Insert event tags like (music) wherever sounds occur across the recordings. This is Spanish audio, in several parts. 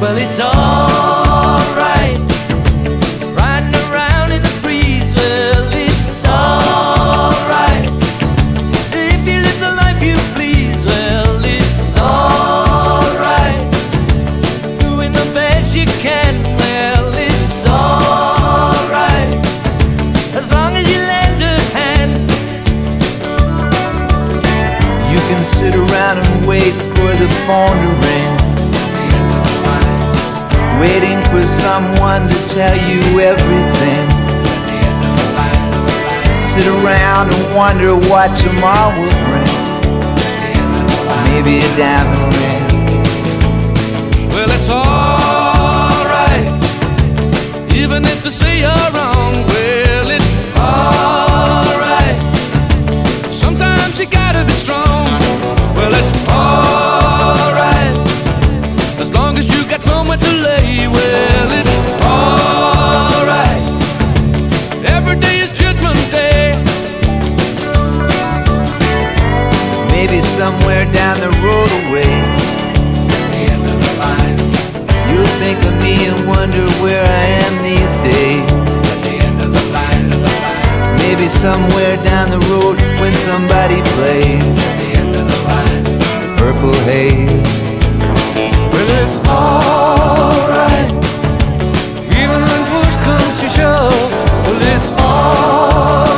Well, it's alright. Wonder what tomorrow will bring. Maybe a diamond ring. Well, it's alright. Even if they say you're wrong, well, it's alright. Sometimes you gotta be strong. Well, it's alright. As long as you got somewhere to lay, well, somewhere down the road away. You'll think of me and wonder where I am these days. Maybe somewhere down the road when somebody plays the Purple Haze. Well, it's alright. Even when push comes to shove, well, it's alright.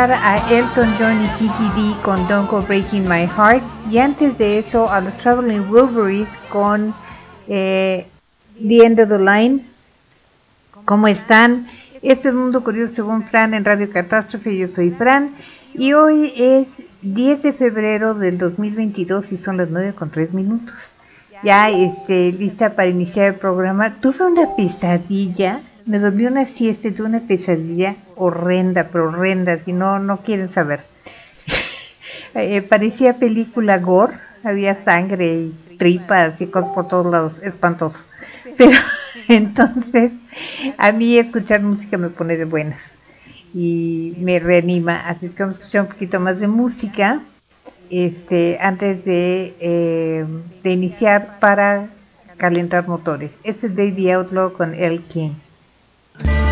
Escuchar a Elton John y Kiki D con Don't Go Breaking My Heart. Y antes de eso, a los Traveling Wilburys con eh, The End of the Line. ¿Cómo están? Este es Mundo Curioso según Fran en Radio Catástrofe. Yo soy Fran. Y hoy es 10 de febrero del 2022 y son las 9 con 3 minutos. Ya este, lista para iniciar el programa. Tuve una pesadilla me dormí una siesta tuve una pesadilla horrenda, pero horrenda, si no, no quieren saber. (laughs) Eh, parecía película gore, había sangre y tripas y cosas por todos lados, espantoso. (laughs) Pero entonces, a mí escuchar música me pone de buena y me reanima, así que vamos a escuchar un poquito más de música este, antes de, eh, de iniciar para calentar motores. Este es Baby Outlaw con El King. Bye.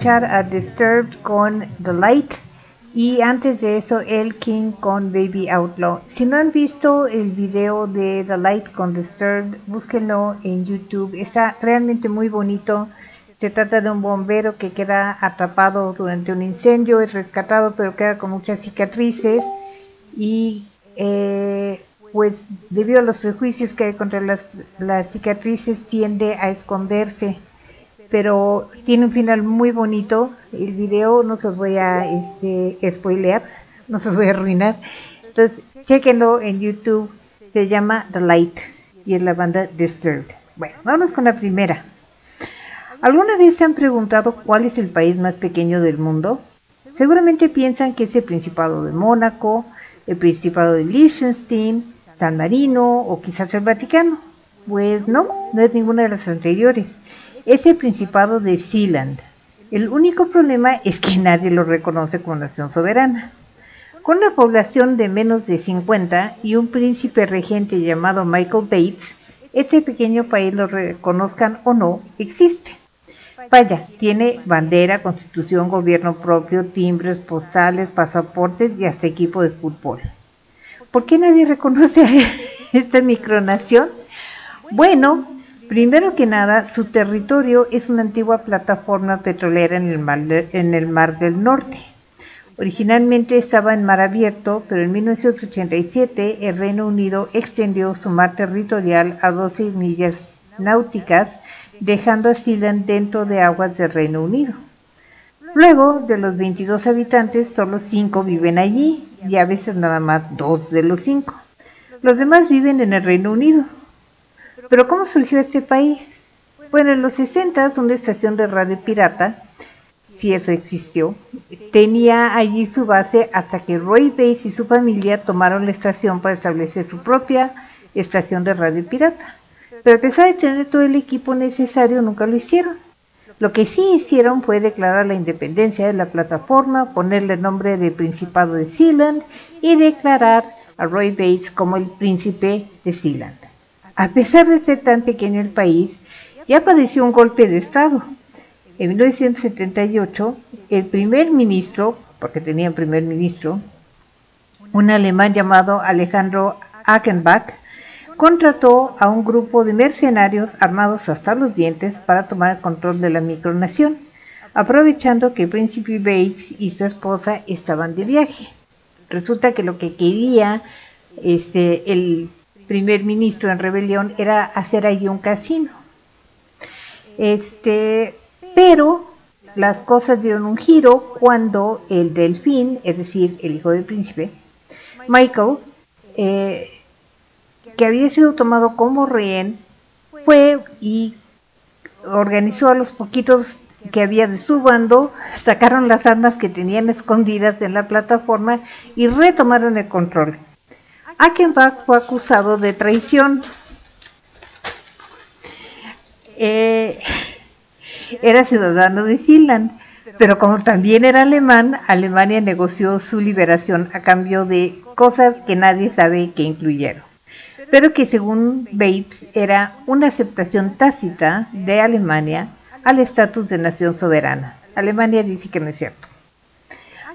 Escuchar a Disturbed con The Light y antes de eso El King con Baby Outlaw. Si no han visto el video de The Light con Disturbed, búsquenlo en YouTube. Está realmente muy bonito. Se trata de un bombero que queda atrapado durante un incendio, es rescatado pero queda con muchas cicatrices y eh, pues debido a los prejuicios que hay contra las, las cicatrices tiende a esconderse pero tiene un final muy bonito. El video no se los voy a este, spoilear, no se los voy a arruinar. Entonces, chequenlo en YouTube. Se llama The Light y es la banda Disturbed. Bueno, vamos con la primera. ¿Alguna vez se han preguntado cuál es el país más pequeño del mundo? Seguramente piensan que es el Principado de Mónaco, el Principado de Liechtenstein, San Marino o quizás el Vaticano. Pues no, no es ninguna de las anteriores es el Principado de Sealand. El único problema es que nadie lo reconoce como nación soberana. Con una población de menos de 50 y un príncipe regente llamado Michael Bates, este pequeño país, lo reconozcan o no, existe. Vaya, tiene bandera, constitución, gobierno propio, timbres, postales, pasaportes y hasta equipo de fútbol. ¿Por qué nadie reconoce a (laughs) esta micronación? Bueno, Primero que nada, su territorio es una antigua plataforma petrolera en el, mar del Norte. Originalmente estaba en mar abierto, pero en 1987 el Reino Unido extendió su mar territorial a 12 millas náuticas, dejando a Sealand dentro de aguas del Reino Unido. Luego, de los 22 habitantes, solo 5 viven allí, y a veces nada más 2 de los 5. Los demás viven en el Reino Unido. Pero ¿cómo surgió este país? Bueno, en los 60 una estación de radio pirata, si eso existió, tenía allí su base hasta que Roy Bates y su familia tomaron la estación para establecer su propia estación de radio pirata. Pero a pesar de tener todo el equipo necesario, nunca lo hicieron. Lo que sí hicieron fue declarar la independencia de la plataforma, ponerle el nombre de Principado de Sealand y declarar a Roy Bates como el príncipe de Sealand. A pesar de ser tan pequeño el país, ya padeció un golpe de Estado. En 1978, el primer ministro, porque tenía primer ministro, un alemán llamado Alejandro Achenbach, contrató a un grupo de mercenarios armados hasta los dientes para tomar el control de la micronación, aprovechando que el príncipe Bates y su esposa estaban de viaje. Resulta que lo que quería este, el primer ministro en rebelión era hacer allí un casino. Este, pero las cosas dieron un giro cuando el delfín, es decir, el hijo del príncipe, Michael, eh, que había sido tomado como rehén, fue y organizó a los poquitos que había de su bando, sacaron las armas que tenían escondidas en la plataforma y retomaron el control. Achenbach fue acusado de traición. Eh, era ciudadano de Finland, pero como también era alemán, Alemania negoció su liberación a cambio de cosas que nadie sabe que incluyeron pero que según Bates era una aceptación tácita de Alemania al estatus de nación soberana. Alemania dice que no es cierto.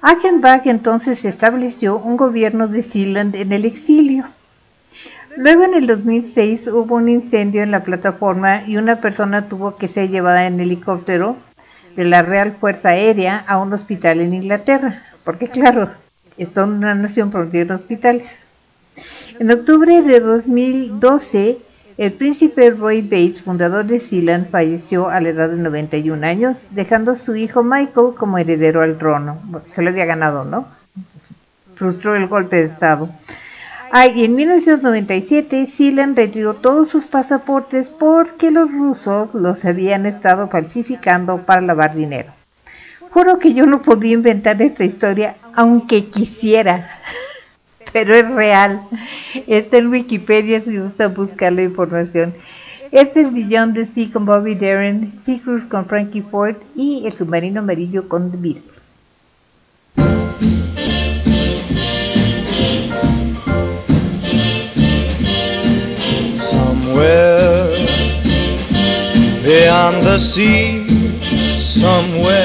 Achenbach entonces estableció un gobierno de Sealand en el exilio. Luego en el 2006 hubo un incendio en la plataforma y una persona tuvo que ser llevada en helicóptero de la Real Fuerza Aérea a un hospital en Inglaterra, porque claro, son una nación pero hospitales. En octubre de 2012, el príncipe Roy Bates, fundador de Sealand, falleció a la edad de 91 años, dejando a su hijo Michael como heredero al trono. se lo había ganado, ¿no? Frustró el golpe de Estado. Ah, y en 1997 Sealand retiró todos sus pasaportes porque los rusos los habían estado falsificando para lavar dinero. Juro que yo no podía inventar esta historia aunque quisiera pero es real. Está en Wikipedia si gusta buscar la información. Este es Beyond the Sea con Bobby Darin, Sea Cruise con Frankie Ford y El Submarino Amarillo con The Beatles. Somewhere beyond the sea, somewhere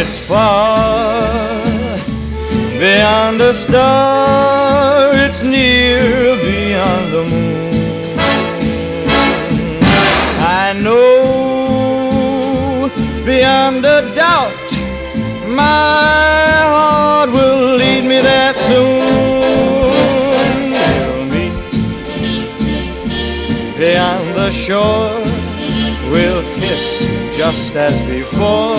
It's far beyond the star, it's near beyond the moon. I know beyond a doubt my heart will lead me there soon. We'll meet beyond the shore, we'll kiss just as before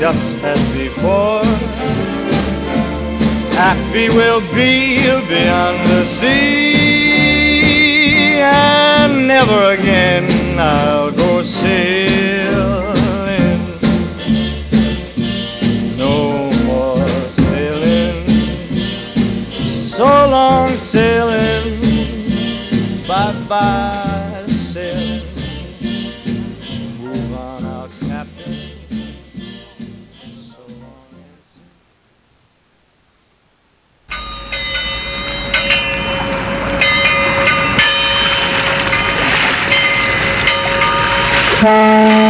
just as before. Happy we'll be beyond the sea, and never again I'll go sailing. No more sailing, so long sailing. time.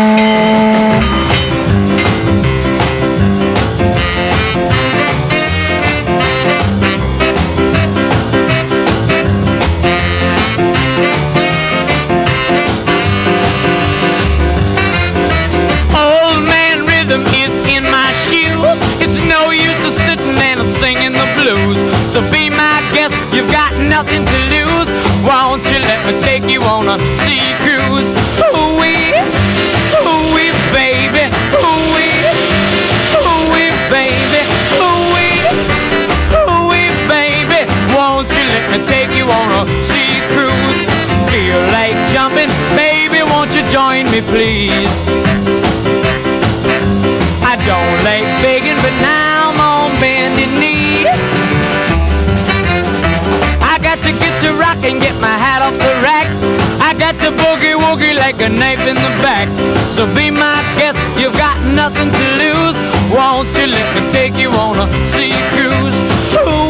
Please. I don't like begging, but now I'm on bended knee. I got to get to rock and get my hat off the rack. I got to boogie woogie like a knife in the back. So be my guest, you've got nothing to lose. Won't you let me take you on a sea cruise? Ooh.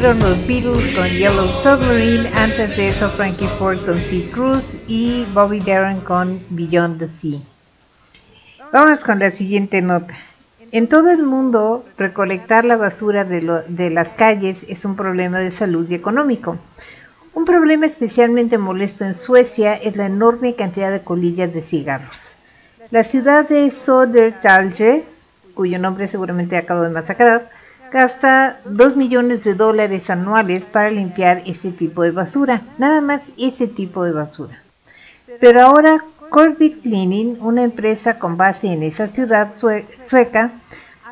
fueron los Beatles con Yellow Submarine, antes de eso Frankie Ford con Sea Cruise y Bobby Darin con Beyond the Sea. Vamos con la siguiente nota. En todo el mundo, recolectar la basura de, lo- de las calles es un problema de salud y económico. Un problema especialmente molesto en Suecia es la enorme cantidad de colillas de cigarros. La ciudad de Södertälje, cuyo nombre seguramente acabo de masacrar, gasta 2 millones de dólares anuales para limpiar este tipo de basura. Nada más ese tipo de basura. Pero ahora Corbett Cleaning, una empresa con base en esa ciudad sue- sueca,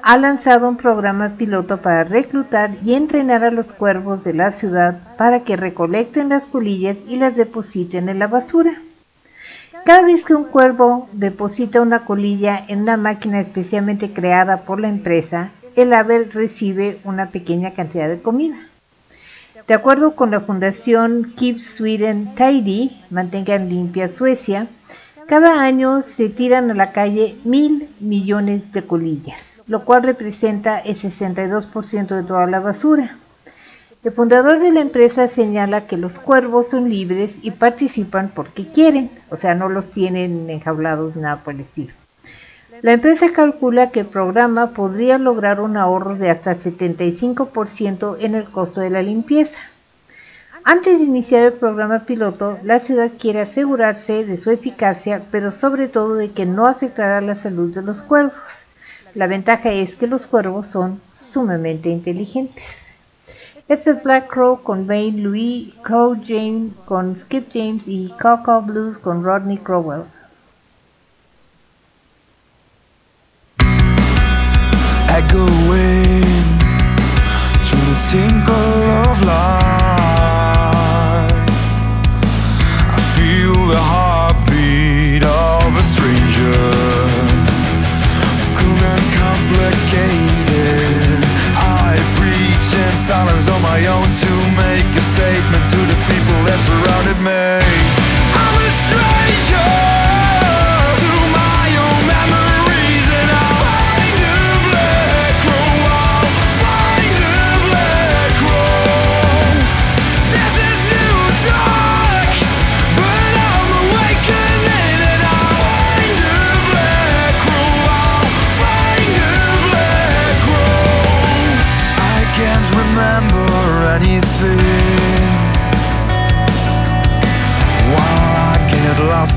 ha lanzado un programa piloto para reclutar y entrenar a los cuervos de la ciudad para que recolecten las colillas y las depositen en la basura. Cada vez que un cuervo deposita una colilla en una máquina especialmente creada por la empresa, el ave recibe una pequeña cantidad de comida. De acuerdo con la fundación Keep Sweden Tidy, Mantengan Limpia Suecia, cada año se tiran a la calle mil millones de colillas, lo cual representa el 62% de toda la basura. El fundador de la empresa señala que los cuervos son libres y participan porque quieren, o sea, no los tienen enjaulados nada por el estilo. La empresa calcula que el programa podría lograr un ahorro de hasta 75% en el costo de la limpieza. Antes de iniciar el programa piloto, la ciudad quiere asegurarse de su eficacia, pero sobre todo de que no afectará la salud de los cuervos. La ventaja es que los cuervos son sumamente inteligentes. Este es Black Crow con Wayne Louis, Crow James con Skip James y Coco Blues con Rodney Crowell. Echoing to the single of life. I feel the heartbeat of a stranger, cool and complicated. I preach in silence on my own to make a statement to the people that surrounded me.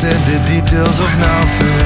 The details of nothing,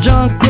junk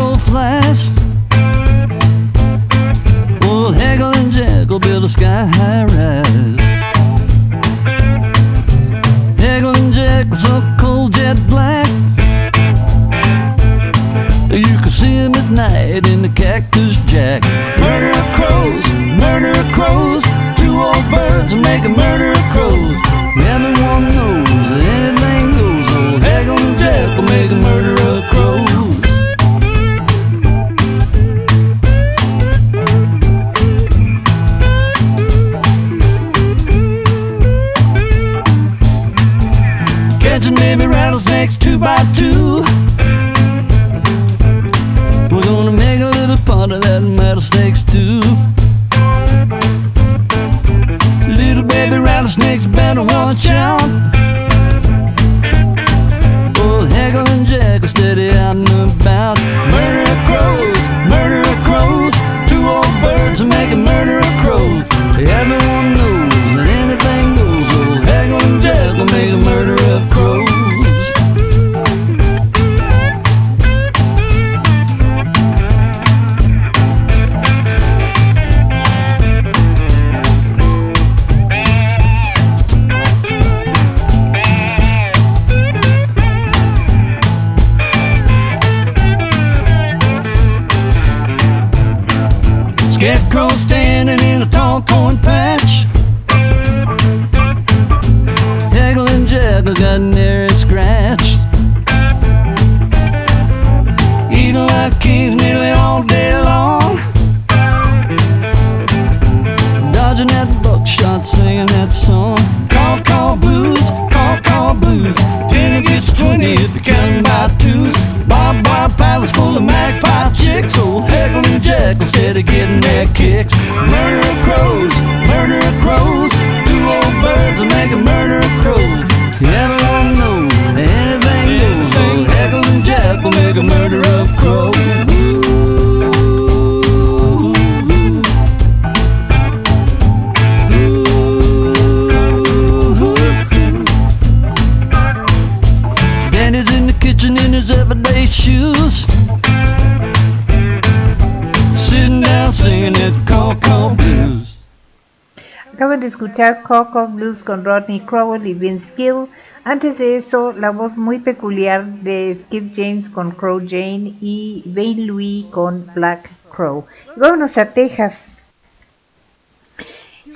Coco Blues con Rodney Crowell y Vince Gill. Antes de eso, la voz muy peculiar de Skip James con Crow Jane y Babe Louis con Black Crow. Vámonos a Texas.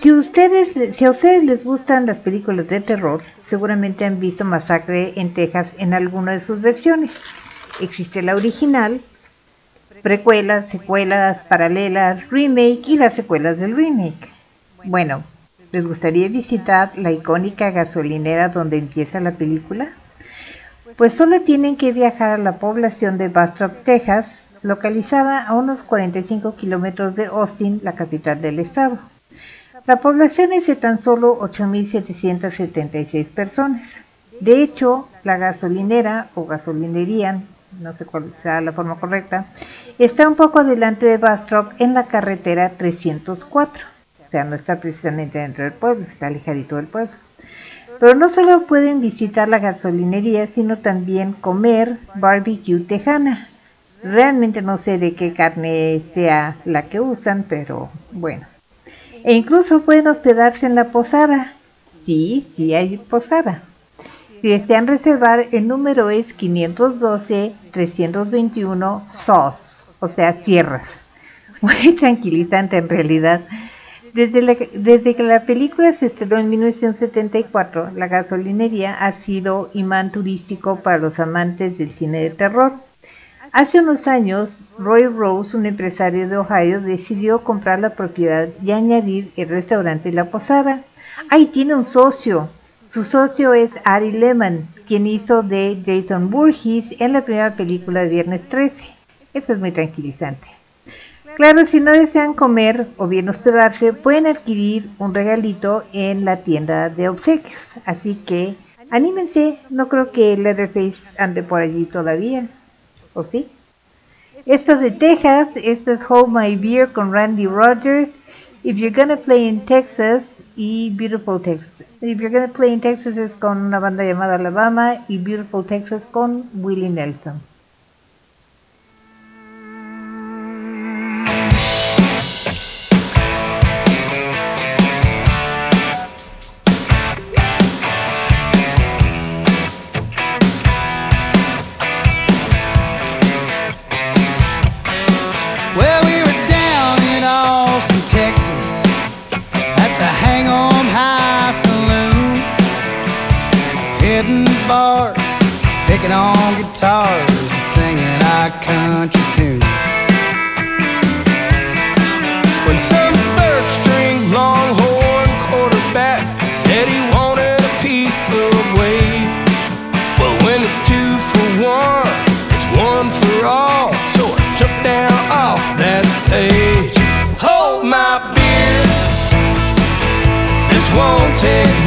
Si, ustedes, si a ustedes les gustan las películas de terror, seguramente han visto Masacre en Texas en alguna de sus versiones. Existe la original, precuelas, secuelas, paralelas, remake y las secuelas del remake. Bueno, ¿les gustaría visitar la icónica gasolinera donde empieza la película? Pues solo tienen que viajar a la población de Bastrop, Texas, localizada a unos 45 kilómetros de Austin, la capital del estado. La población es de tan solo 8.776 personas. De hecho, la gasolinera o gasolinería, no sé cuál sea la forma correcta, está un poco adelante de Bastrop en la carretera 304. O sea, no está precisamente dentro del pueblo, está alejadito del pueblo. Pero no solo pueden visitar la gasolinería, sino también comer barbecue tejana. Realmente no sé de qué carne sea la que usan, pero bueno. E incluso pueden hospedarse en la posada. Sí, sí hay posada. Si desean reservar, el número es 512-321 SOS, o sea, sierras. Muy tranquilizante en realidad. Desde, que la película se estrenó en 1974, la gasolinería ha sido imán turístico para los amantes del cine de terror. Hace unos años, Roy Rose, un empresario de Ohio, decidió comprar la propiedad y añadir el restaurante y la posada. Ahí tiene un socio. Su socio es Ari Lehman, quien hizo de Jason Voorhees en la primera película de Viernes 13. Eso es muy tranquilizante. Claro, si no desean comer o bien hospedarse, pueden adquirir un regalito en la tienda de obsequios. Así que anímense, no creo que Leatherface ande por allí todavía. ¿O sí? Esto es de Texas, esto es Hold My Beer con Randy Rogers. If you're gonna play in Texas y Beautiful Texas. If you're gonna play in Texas es con una banda llamada Alabama y Beautiful Texas con Willie Nelson.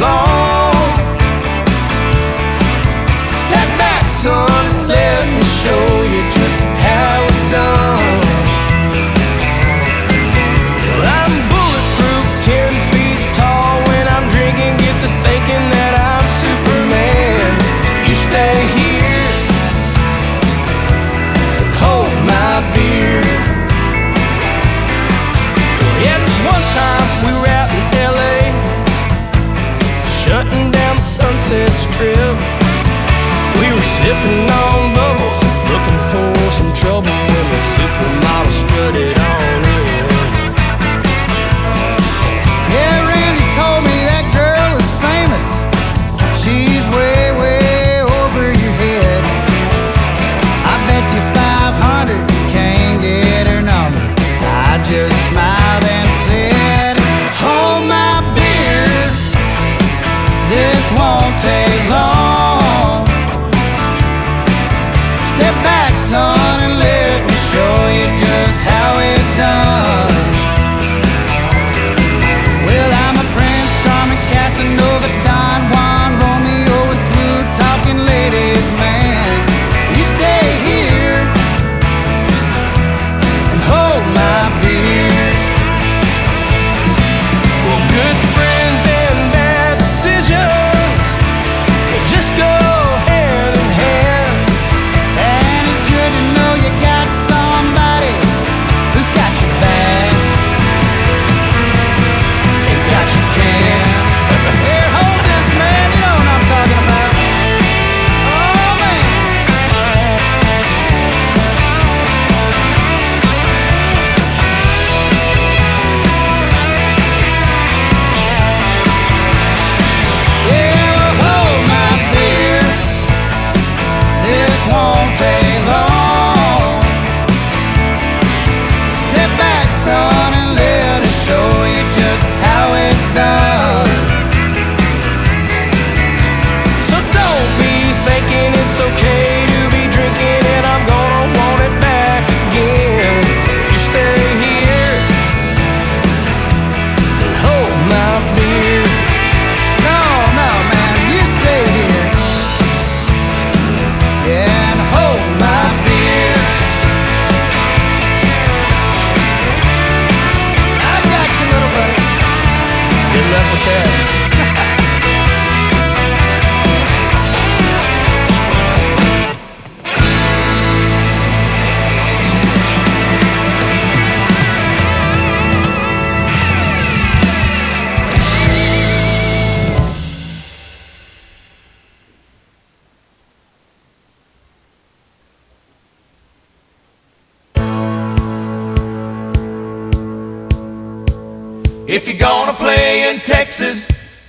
Long. Sipping on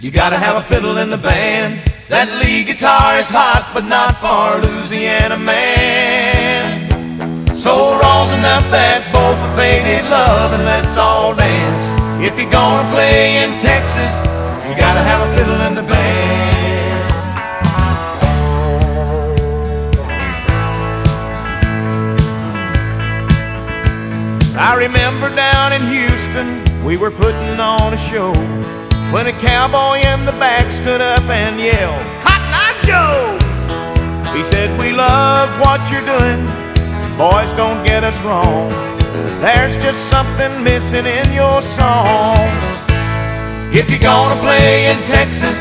you gotta have a fiddle in the band. That lead guitar is hot, but not for Louisiana man. So rosin up that bowl for faded love and let's all dance. If you're gonna play in Texas, you gotta have a fiddle in the band. I remember down in Houston, we were putting on a show when a cowboy in the back stood up and yelled, Cotton Eye Joe! He said, We love what you're doing, boys, don't get us wrong. There's just something missing in your song. If you're gonna play in Texas,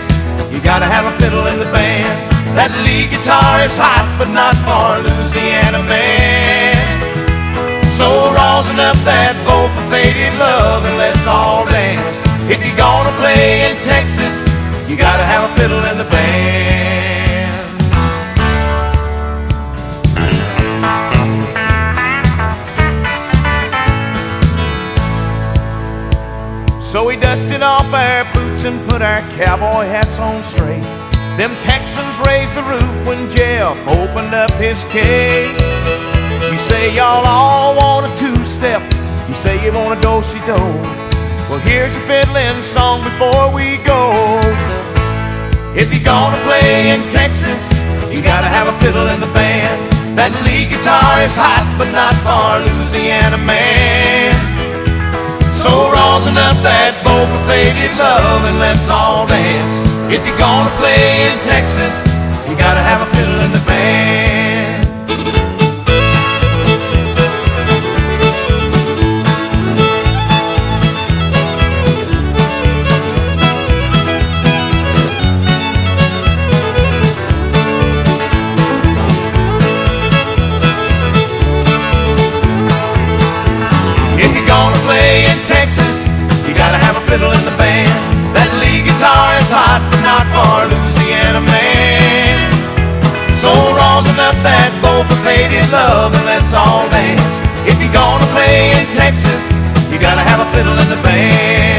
you gotta have a fiddle in the band. That lead guitar is hot, but not for Louisiana man. So rosin up that bowl for faded love and let's all dance. If you're gonna play in Texas, you gotta have a fiddle in the band. So we dusted off our boots and put our cowboy hats on straight. Them Texans raised the roof when Jeff opened up his case. You say y'all all want a two-step. You say you want a do-si-do. Well, here's a fiddling song before we go. If you're gonna play in Texas, you gotta have a fiddle in the band. That lead guitar is hot, but not for Louisiana man. So rosin up that bowl for faded love and let's all dance. If you're gonna play in Texas, you gotta have a fiddle in the band. Texas, you gotta have a fiddle in the band. That lead guitar is hot, but not for Louisiana man. So rosin up that bowl for faded love and let's all dance. If you're gonna play in Texas, you gotta have a fiddle in the band.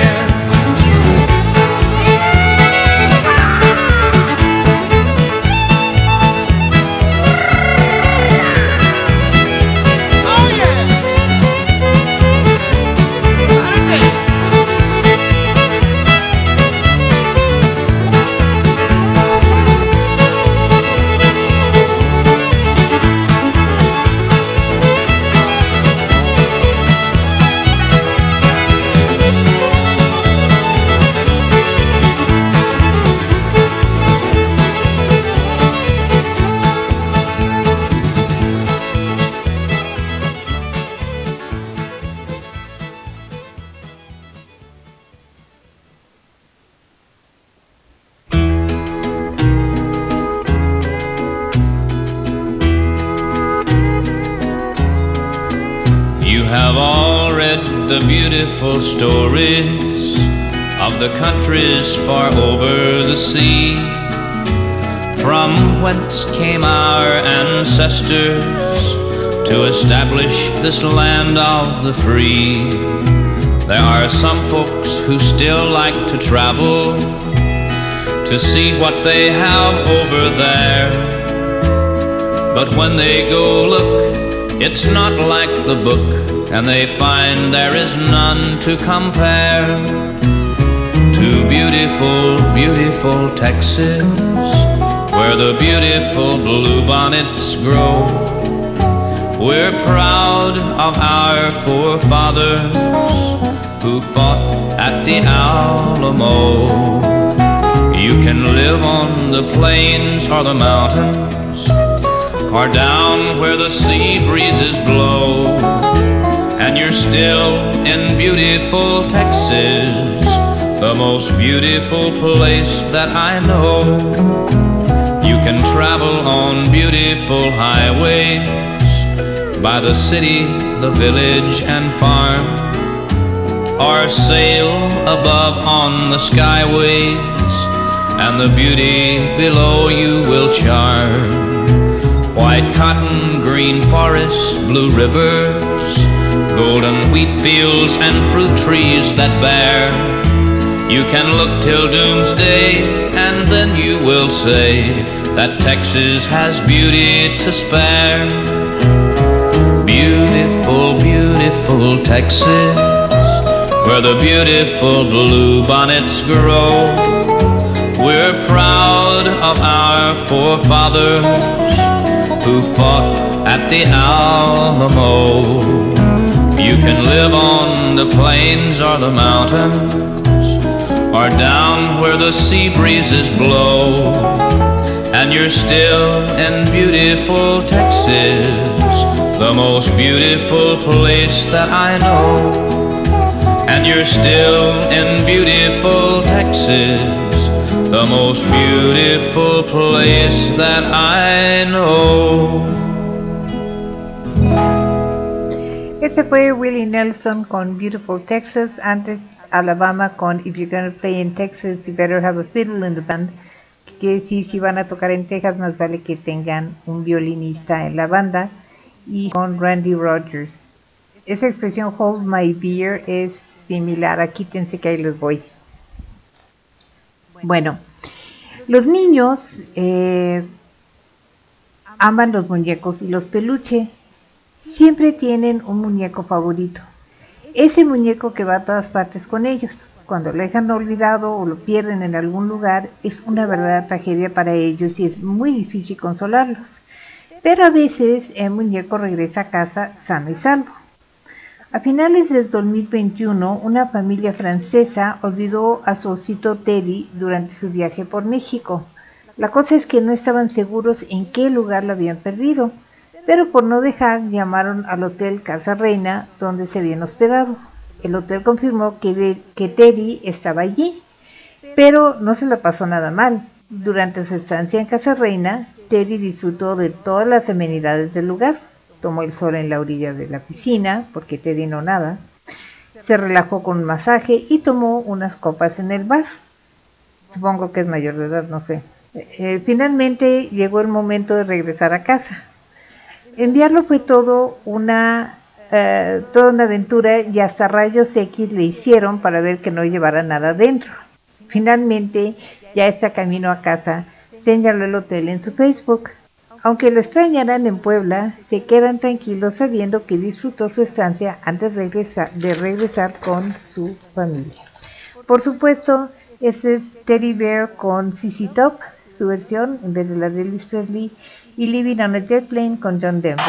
Have all read the beautiful stories of the countries far over the sea, from whence came our ancestors to establish this land of the free. There are some folks who still like to travel to see what they have over there. But when they go look, it's not like the book, and they find there is none to compare to beautiful, beautiful Texas, where the beautiful bluebonnets grow. We're proud of our forefathers who fought at the Alamo. You can live on the plains or the mountains or down where the sea breezes blow. And you're still in beautiful Texas, the most beautiful place that I know. You can travel on beautiful highways by the city, the village, and farm, or sail above on the skyways, and the beauty below you will charm. White cotton, green forests, blue rivers, golden wheat fields and fruit trees that bear. You can look till doomsday, and then you will say that Texas has beauty to spare. Beautiful, beautiful Texas, where the beautiful blue bonnets grow. We're proud of our forefathers who fought at the Alamo. You can live on the plains or the mountains, or down where the sea breezes blow. And you're still in beautiful Texas, the most beautiful place that I know. And you're still in beautiful Texas, the most beautiful place that I know. Ese fue Willie Nelson con Beautiful Texas, antes Alabama con If You're Gonna Play in Texas, You Better Have a Fiddle in the Band. Que si van a tocar en Texas, más vale que tengan un violinista en la banda. Y con Randy Rogers. Esa expresión Hold My Beer es similar a Quítense que ahí les voy. Bueno, los niños eh, aman los muñecos y los peluches siempre tienen un muñeco favorito. Ese muñeco que va a todas partes con ellos. Cuando lo dejan olvidado o lo pierden en algún lugar, es una verdadera tragedia para ellos y es muy difícil consolarlos. Pero a veces el muñeco regresa a casa sano y salvo. A finales del 2021, una familia francesa olvidó a su osito Teddy durante su viaje por México. La cosa es que no estaban seguros en qué lugar lo habían perdido pero por no dejar llamaron al hotel Casa Reina donde se habían hospedado. El hotel confirmó que, Teddy estaba allí, pero no se la pasó nada mal. Durante su estancia en Casa Reina, Teddy disfrutó de todas las amenidades del lugar. Tomó el sol en la orilla de la piscina, porque Teddy no nada. Se relajó con un masaje y tomó unas copas en el bar. Supongo que es mayor de edad, no sé. Eh, finalmente llegó el momento de regresar a casa enviarlo fue todo una eh, toda una aventura y hasta rayos X le hicieron para ver que no llevara nada dentro. Finalmente, ya está camino a casa, señaló el hotel en su Facebook. Aunque lo extrañaran en Puebla, se quedan tranquilos sabiendo que disfrutó su estancia antes de regresar, de regresar con su familia. Por supuesto, ese es Teddy Bear con CC Top, su versión en vez de la de Elvis Presley y Living on a Jet Plane con John Denver.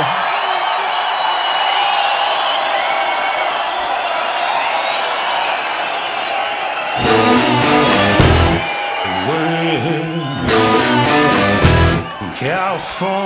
California.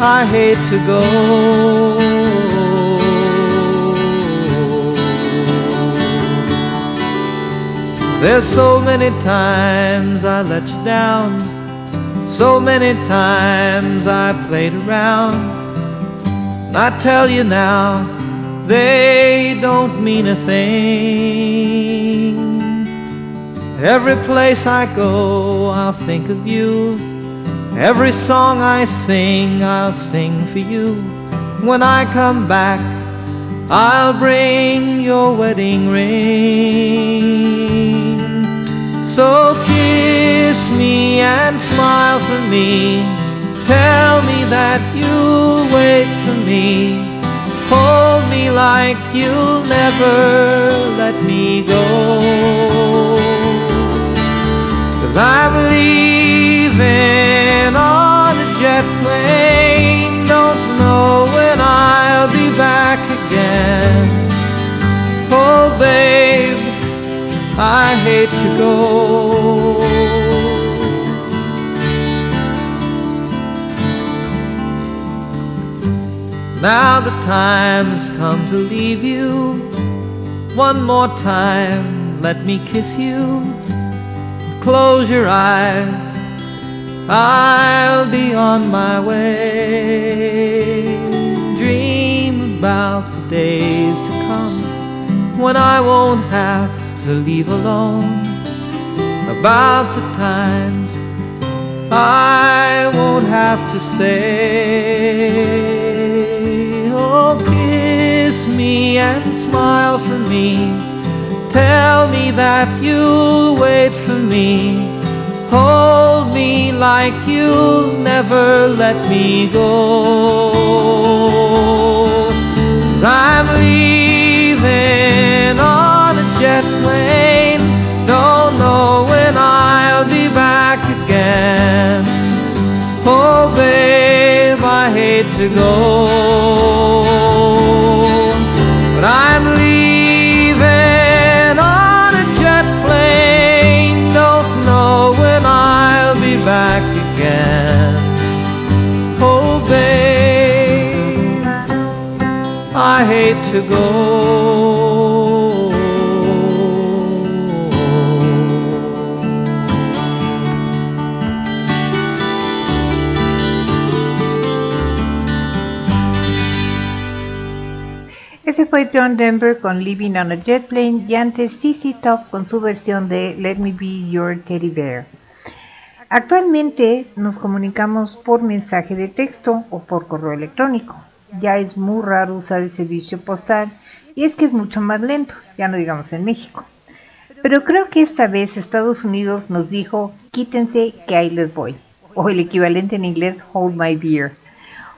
I hate to go. There's so many times I let you down. So many times I played around. And I tell you now, they don't mean a thing. Every place I go, I'll think of you. Every song I sing, I'll sing for you. When I come back, I'll bring your wedding ring. So kiss me and smile for me. Tell me that you'll wait for me. Hold me like you'll never let me go. Cause I'm leaving on a jet plane. Don't know when I'll be back again. Oh, babe, I hate to go. Now the time's come to leave you. One more time, let me kiss you. Close your eyes, I'll be on my way. Dream about the days to come when I won't have to leave alone. About the times I won't have to say, Oh, kiss me and smile for me. Tell me that you'll wait for me. Hold me like you'll never let me go. I'm leaving on a jet plane. Don't know when I'll be back again. Oh, babe, I hate to go. I hate to go. Ese fue John Denver con Living on a Jet Plane y antes CC Top con su versión de Let Me Be Your Teddy Bear. Actualmente nos comunicamos por mensaje de texto o por correo electrónico. Ya es muy raro usar el servicio postal y es que es mucho más lento, ya no digamos en México. Pero creo que esta vez Estados Unidos nos dijo quítense que ahí les voy, o el equivalente en inglés hold my beer.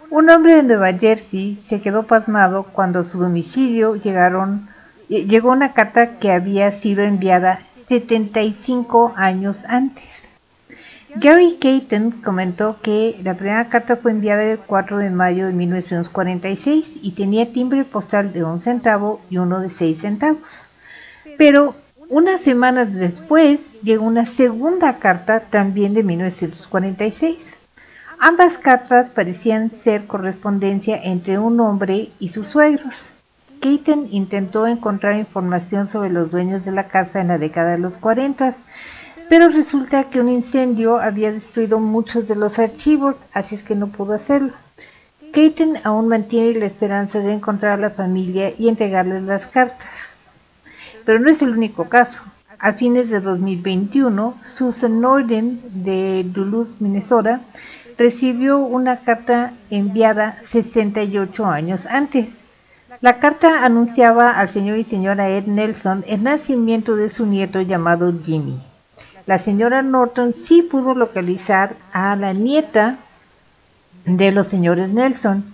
Un hombre de Nueva Jersey se quedó pasmado cuando a su domicilio llegaron, llegó una carta que había sido enviada 75 años antes. Gary Caton comentó que la primera carta fue enviada el 4 de mayo de 1946 y tenía timbre postal de un centavo y uno de 6 centavos. Pero unas semanas después llegó una segunda carta también de 1946. Ambas cartas parecían ser correspondencia entre un hombre y sus suegros. Keaton intentó encontrar información sobre los dueños de la casa en la década de los 40, pero resulta que un incendio había destruido muchos de los archivos, así es que no pudo hacerlo. Keaton aún mantiene la esperanza de encontrar a la familia y entregarles las cartas. Pero no es el único caso. A fines de 2021, Susan Norden de Duluth, Minnesota, recibió una carta enviada 68 años antes. La carta anunciaba al señor y señora Ed Nelson el nacimiento de su nieto llamado Jimmy. La señora Norton sí pudo localizar a la nieta de los señores Nelson,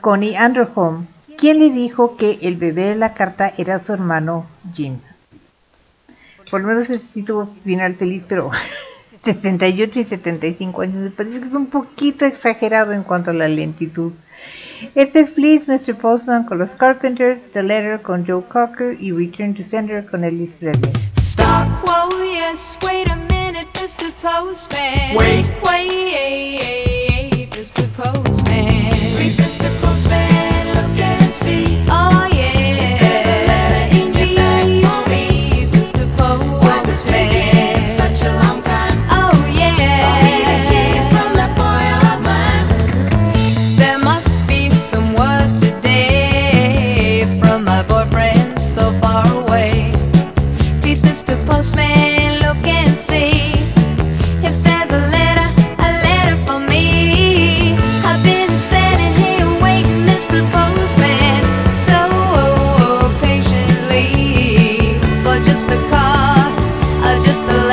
Connie Anderholm, quien le dijo que el bebé de la carta era su hermano Jim. Por lo menos sí tuvo final feliz, pero (laughs) 68 y 75 años me parece que es un poquito exagerado en cuanto a la lentitud. Este es Please Mr. Postman con los Carpenters, The Letter con Joe Cocker y Return to Sender con Ellis Presley. Stop, whoa, yes, wait a minute, Mr. Postman. Wait. Wait, Mr. Postman. Please, Mr. Postman, look and see. Oh, yeah. Look and see if there's a letter, a letter for me. I've been standing here waiting, Mr. Postman, so oh, oh, patiently for just a card uh, just a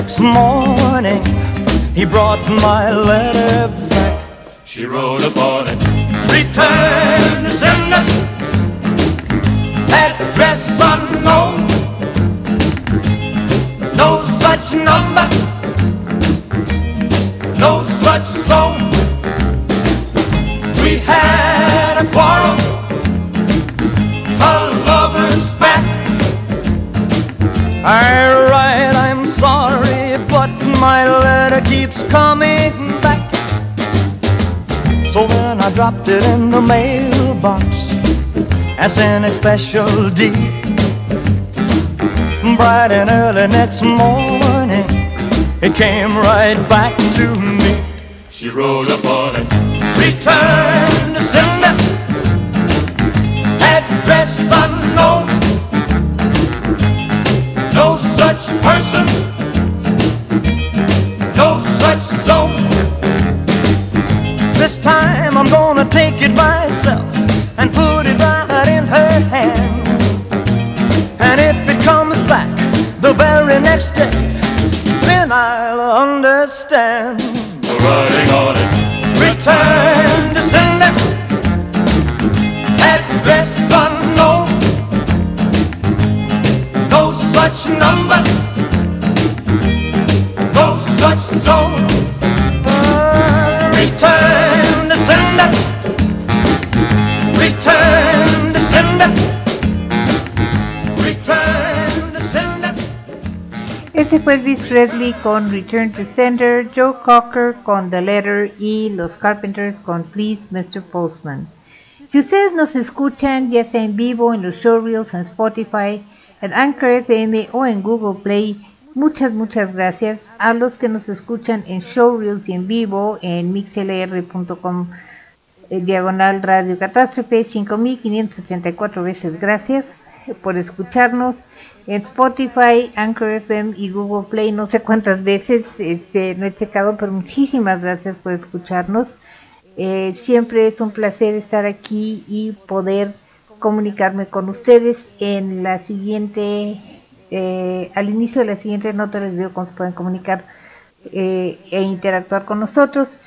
next morning, he brought my letter back. She wrote upon it, Return to sender, address unknown, no such number. dropped it in the mailbox as in a special deed. Bright and early next morning, it came right back to me. She wrote upon it, return. I'm gonna take you. Presley con Return to Sender, Joe Cocker con The Letter y los Carpenters con Please Mr. Postman. Si ustedes nos escuchan, ya sea en vivo, en los showreels, en Spotify, en Anchor FM o en Google Play, muchas, muchas gracias. A los que nos escuchan en showreels y en vivo en mixlr.com eh, diagonal radio catástrofe 5584 veces gracias por escucharnos en Spotify, Anchor FM y Google Play. No sé cuántas veces este, no he checado pero muchísimas gracias por escucharnos. Eh, siempre es un placer estar aquí y poder comunicarme con ustedes. En la siguiente eh, al inicio de la siguiente nota les digo cómo se pueden comunicar eh, e interactuar con nosotros.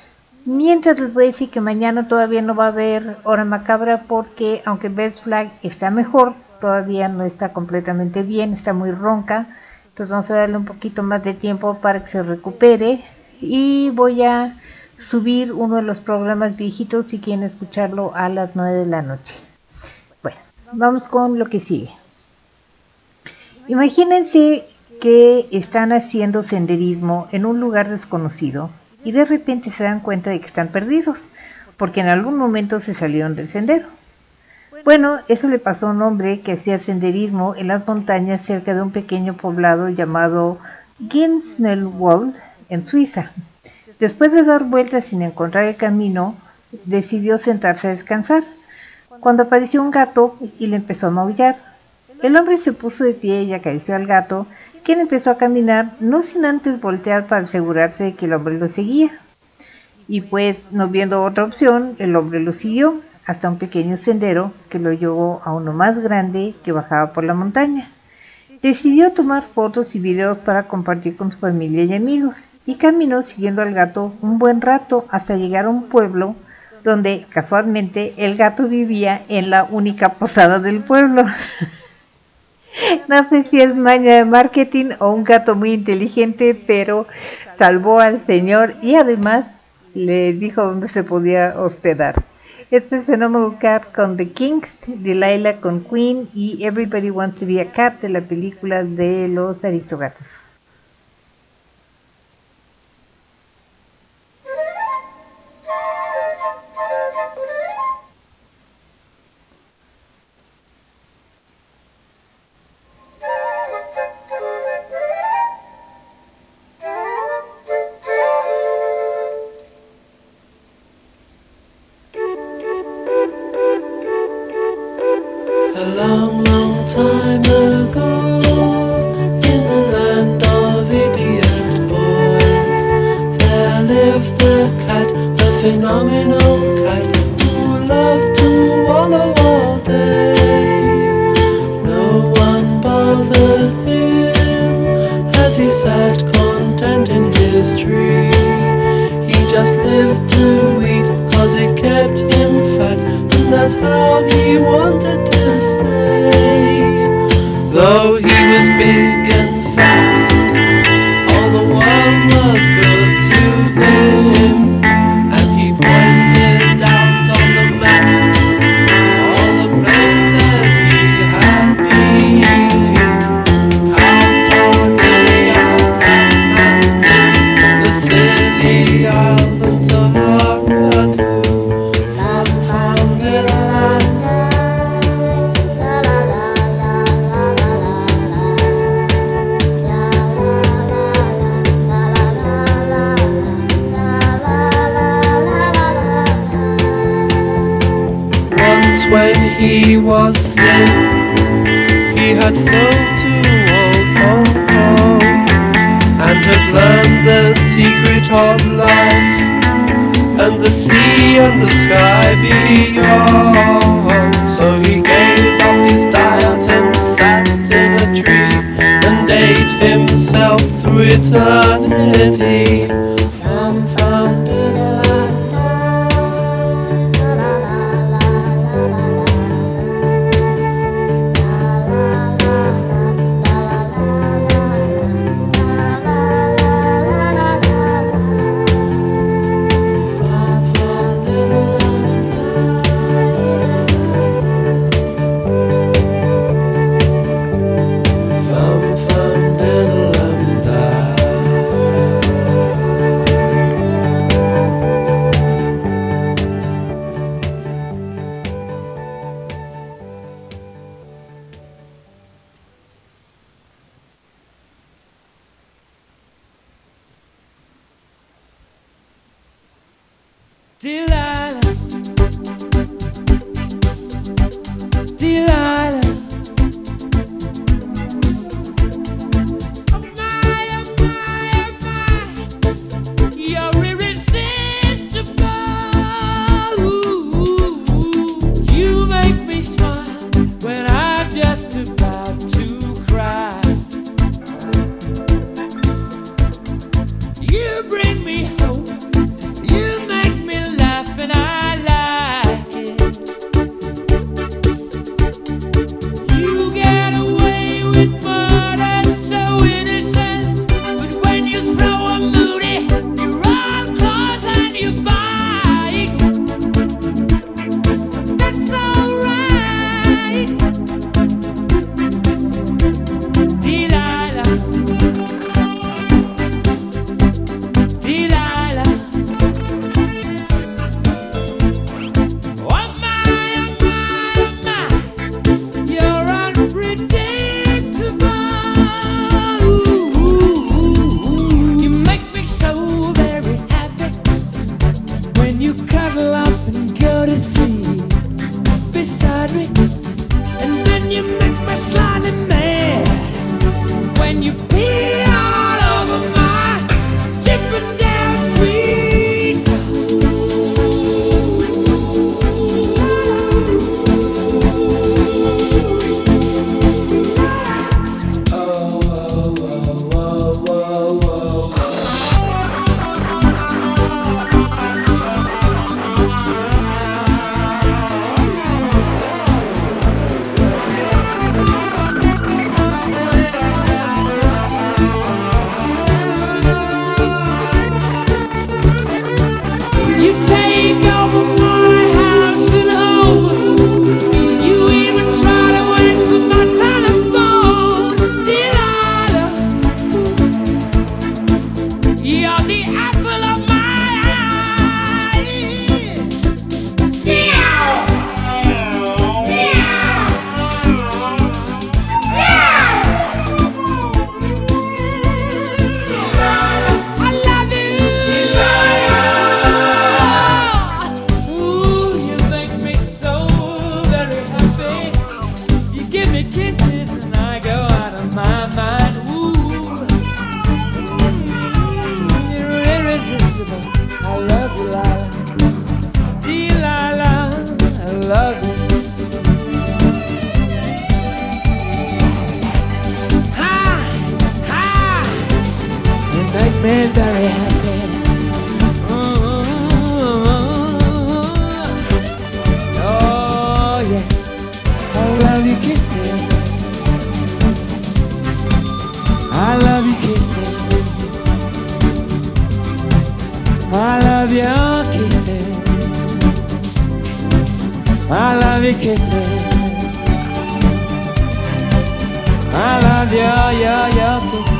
Mientras les voy a decir que mañana todavía no va a haber hora macabra porque aunque Best Flag está mejor, todavía no está completamente bien, está muy ronca. Entonces vamos a darle un poquito más de tiempo para que se recupere. Y voy a subir uno de los programas viejitos si quieren escucharlo a las 9 de la noche. Bueno, vamos con lo que sigue. Imagínense que están haciendo senderismo en un lugar desconocido y de repente se dan cuenta de que están perdidos, porque en algún momento se salieron del sendero. Bueno, eso le pasó a un hombre que hacía senderismo en las montañas cerca de un pequeño poblado llamado Ginsmelwald en Suiza. Después de dar vueltas sin encontrar el camino, decidió sentarse a descansar, cuando apareció un gato y le empezó a maullar. El hombre se puso de pie y acarició al gato, quien empezó a caminar, no sin antes voltear para asegurarse de que el hombre lo seguía. Y pues, no viendo otra opción, el hombre lo siguió hasta un pequeño sendero que lo llevó a uno más grande que bajaba por la montaña. Decidió tomar fotos y videos para compartir con su familia y amigos y caminó siguiendo al gato un buen rato hasta llegar a un pueblo donde casualmente el gato vivía en la única posada del pueblo. (laughs) No sé si es maña de marketing o un gato muy inteligente, pero salvó al señor y además le dijo dónde se podía hospedar. Este es Phenomenal Cat con The King, Delilah con Queen y Everybody Wants to Be a Cat de la película de los Aristogatos. Sky beyond. So he gave up his diet and sat in a tree and ate himself through eternity. I love your kisses. I love your kisses. I love your your your kisses.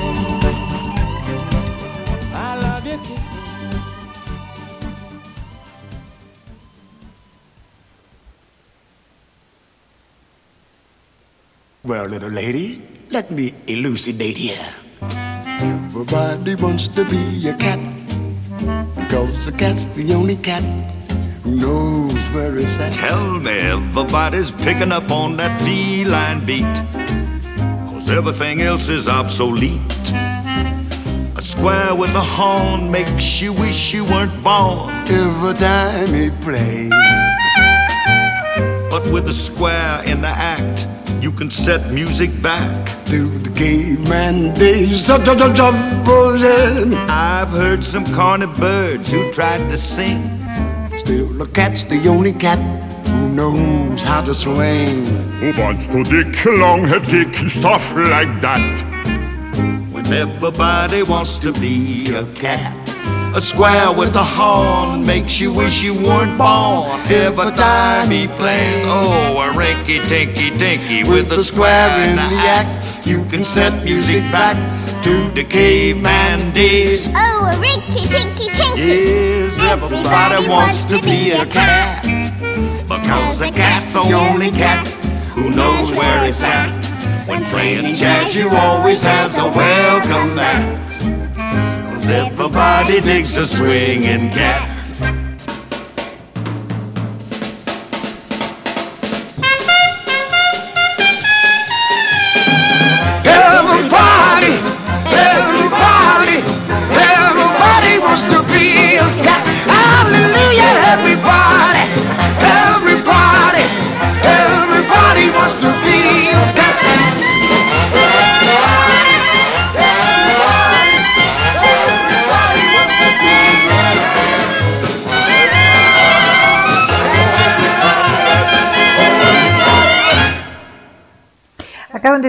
I love your kisses. Well, little lady, let me elucidate here. Everybody wants to be a cat because The cat's the only cat who knows where it's at. Tell me everybody's picking up on that feline beat. Cause everything else is obsolete. A square with a horn makes you wish you weren't born. Every time he plays, But with a square in the act, you can set music back. to the caveman days. Zub, zub, zub, zub, buzzing. I've heard some corny birds who tried to sing. Still, the cat's the only cat who knows how to swing. Who wants to dick long-head kick stuff like that? When everybody wants to be a cat. A square with a horn makes you wish you weren't born. Every time he plays, oh, a rinky tinky tinky with a square in the act. You can set music back to the caveman days. Oh, a rinky tinky tinky. Yes, everybody wants to be a cat. Because a cat's the only cat who knows where it's at. When playing jazz, you always has a welcome mat. Everybody digs a swinging cat.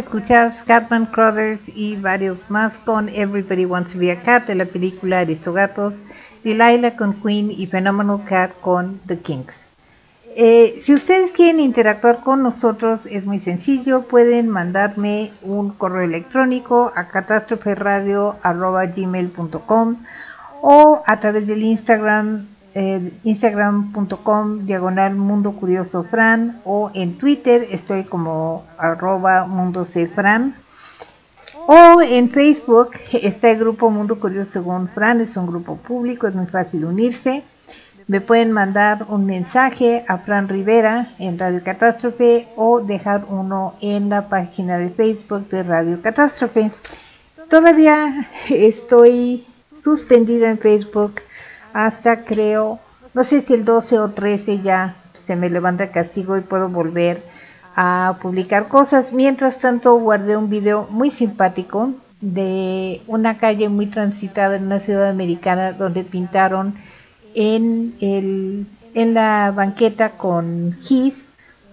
Escuchar Scatman Crothers y varios más con Everybody Wants to Be a Cat de la película Aristogatos, Delilah con Queen y Phenomenal Cat con The Kings. Eh, si ustedes quieren interactuar con nosotros es muy sencillo, pueden mandarme un correo electrónico a catástroferadio.gmail.com o a través del Instagram instagram.com diagonal mundo curioso fran o en twitter estoy como arroba mundo fran. O en facebook está el grupo mundo curioso según fran es un grupo público es muy fácil unirse. Me pueden mandar un mensaje a Fran Rivera en Radio Catástrofe o dejar uno en la página de Facebook de Radio Catástrofe. Todavía estoy suspendida en Facebook hasta creo, no sé si el 12 o 13 ya se me levanta el castigo y puedo volver a publicar cosas. Mientras tanto guardé un video muy simpático de una calle muy transitada en una ciudad americana donde pintaron en, el, en la banqueta con Heath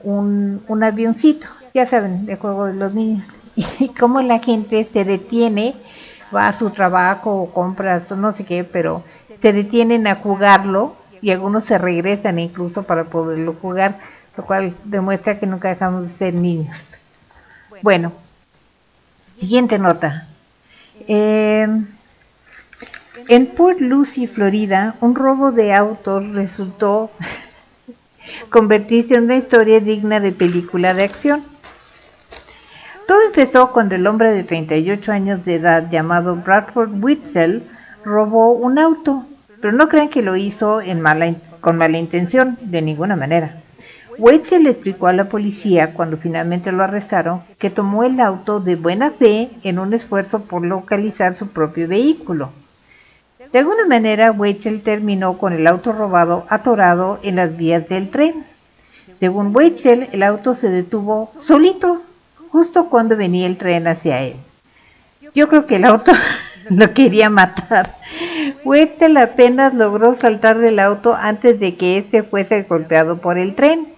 un, un avioncito, ya saben, de juego de los niños, (laughs) y cómo la gente se detiene, va a su trabajo o compras o no sé qué, pero se detienen a jugarlo y algunos se regresan incluso para poderlo jugar, lo cual demuestra que nunca dejamos de ser niños. Bueno, siguiente nota. Eh, en Port Lucie, Florida, un robo de autos resultó (laughs) convertirse en una historia digna de película de acción. Todo empezó cuando el hombre de 38 años de edad llamado Bradford Witzel robó un auto, pero no crean que lo hizo con mala intención, de ninguna manera. Witzel le explicó a la policía cuando finalmente lo arrestaron que tomó el auto de buena fe en un esfuerzo por localizar su propio vehículo. De alguna manera, Weitzel terminó con el auto robado atorado en las vías del tren. Según Weitzel, el auto se detuvo solito, justo cuando venía el tren hacia él. Yo creo que el auto (laughs) lo quería matar. Weitzel apenas logró saltar del auto antes de que éste fuese golpeado por el tren.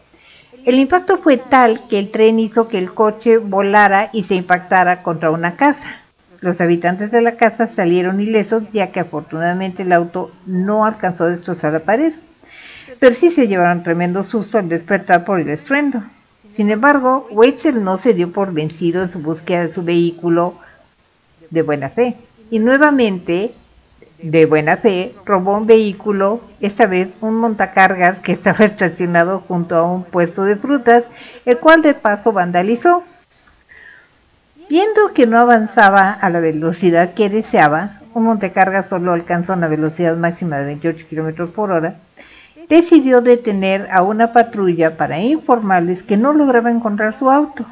El impacto fue tal que el tren hizo que el coche volara y se impactara contra una casa. Los habitantes de la casa salieron ilesos ya que afortunadamente el auto no alcanzó a destrozar la pared, pero sí se llevaron tremendo susto al despertar por el estruendo. Sin embargo, Weitzel no se dio por vencido en su búsqueda de su vehículo de buena fe y nuevamente de buena fe robó un vehículo, esta vez un montacargas que estaba (laughs) estacionado junto a un puesto de frutas, el cual de paso vandalizó. Viendo que no avanzaba a la velocidad que deseaba, un montecargas solo alcanzó una velocidad máxima de 28 km por hora, decidió detener a una patrulla para informarles que no lograba encontrar su auto.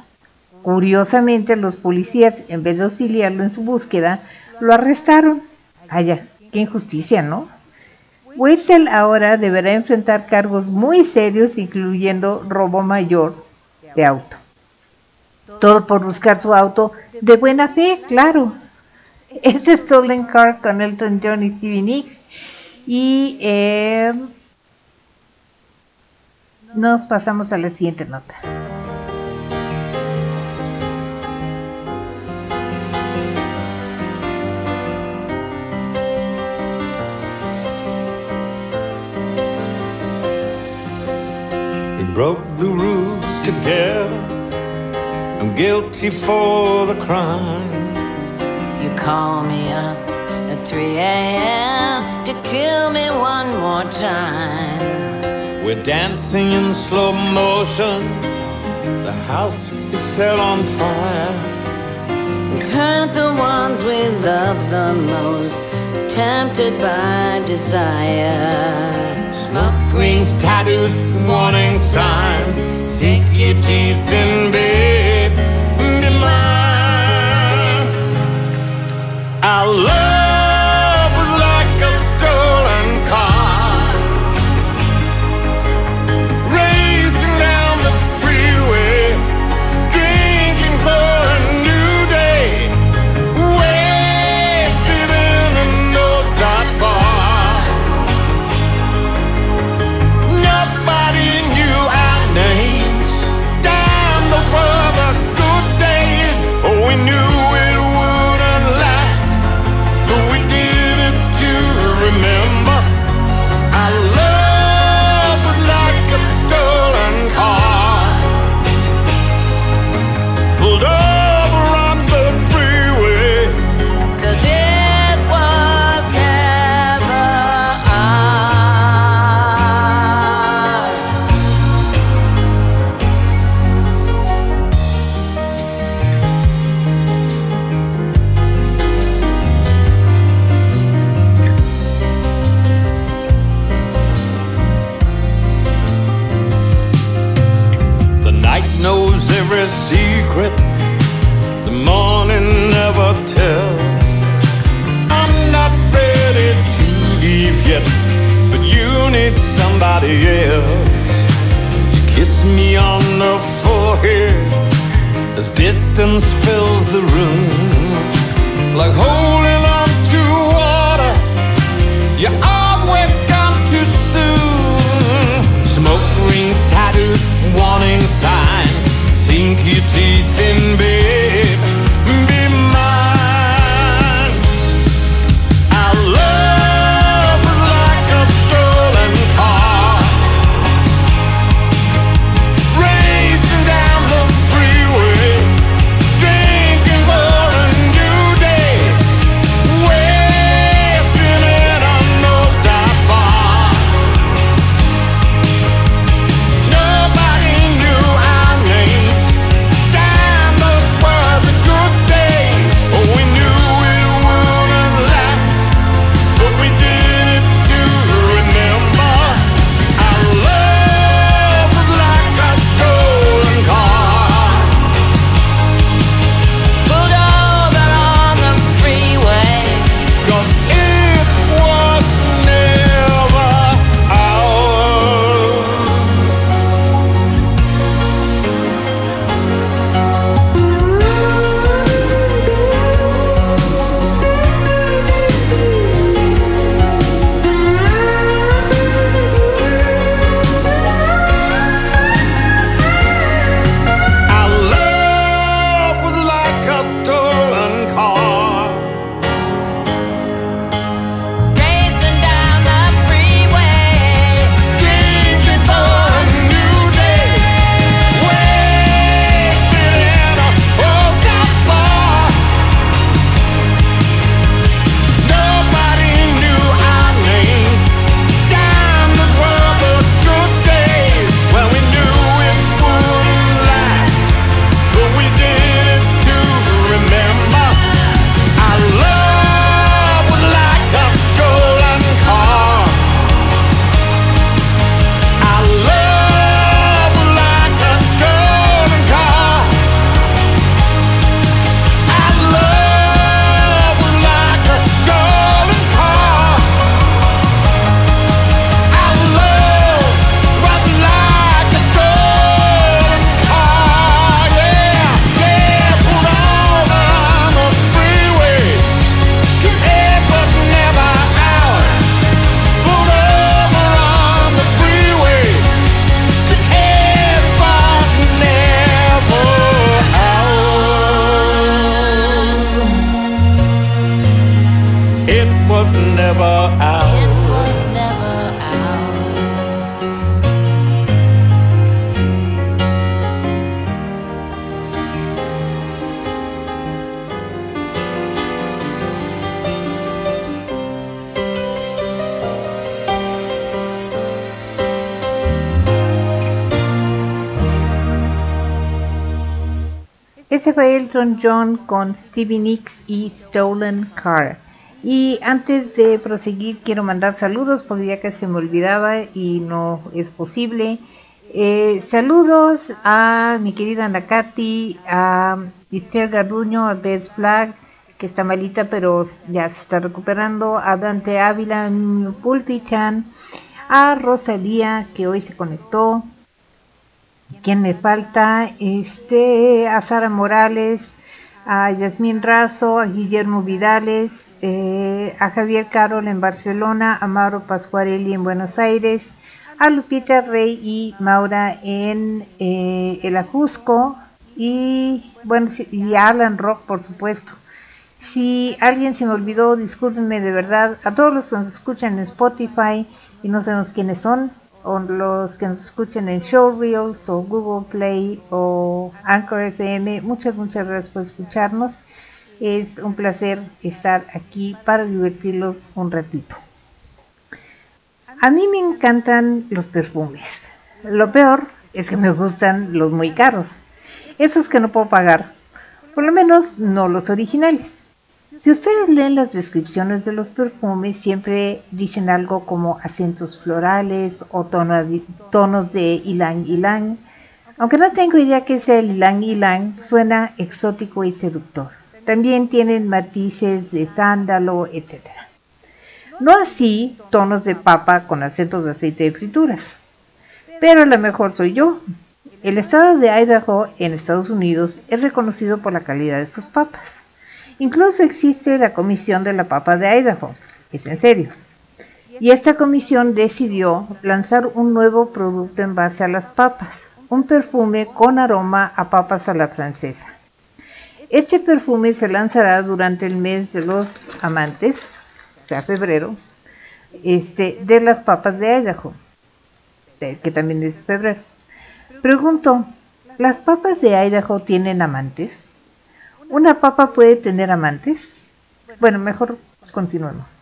Curiosamente, los policías, en vez de auxiliarlo en su búsqueda, lo arrestaron. Vaya, qué injusticia, ¿no? Wessel ahora deberá enfrentar cargos muy serios, incluyendo robo mayor de auto. Todo por buscar su auto de buena fe, claro. Este es Stolen Car con Elton John y Stevie Nicks. Y eh, nos pasamos a la siguiente nota. Broke the rules together. I'm guilty for the crime. You call me up at 3 a.m. to kill me one more time. We're dancing in slow motion. The house is set on fire. We hurt the ones we love the most, tempted by desire. Smoke rings, tattoos, warning signs. Sink your teeth in bed. Be mine. Our love forehead as distance fills the room, like holding on to water. You always come too soon. Smoke rings, tattoos, warning signs. Sink your teeth in, babe. John con Stevie Nicks y Stolen Car. Y antes de proseguir quiero mandar saludos porque ya que se me olvidaba y no es posible. Eh, saludos a mi querida Ana Katy, a Itzel Garduño, a Bess Black, que está malita pero ya se está recuperando, a Dante Ávila, Pulpichan, a Rosalía que hoy se conectó, ¿Quién me falta? Este, a Sara Morales, a Yasmín Razo, a Guillermo Vidales, eh, a Javier Carol en Barcelona, a Mauro Pascuarelli en Buenos Aires, a Lupita Rey y Maura en eh, El Ajusco y bueno y a Alan Rock por supuesto. Si alguien se me olvidó, discúlpenme de verdad. A todos los que nos escuchan en Spotify y no sabemos quiénes son, o los que nos escuchen en Showreels o Google Play o Anchor FM, muchas, muchas gracias por escucharnos. Es un placer estar aquí para divertirlos un ratito. A mí me encantan los perfumes. Lo peor es que me gustan los muy caros. Esos que no puedo pagar. Por lo menos no los originales. Si ustedes leen las descripciones de los perfumes, siempre dicen algo como acentos florales o tonos de, ylang ylang. Aunque no tengo idea que sea el ylang ylang, suena exótico y seductor. También tienen matices de sándalo, etc. No así tonos de papa con acentos de aceite de frituras. Pero la mejor soy yo. El estado de Idaho en Estados Unidos es reconocido por la calidad de sus papas. Incluso existe la Comisión de la Papa de Idaho. Es en serio. Y esta comisión decidió lanzar un nuevo producto en base a las papas, un perfume con aroma a papas a la francesa. Este perfume se lanzará durante el mes de los amantes, o sea, febrero, este, de las papas de Idaho, de- que también es febrero. Pregunto, ¿las papas de Idaho tienen amantes? ¿Una papa puede tener amantes? Bueno, mejor continuemos.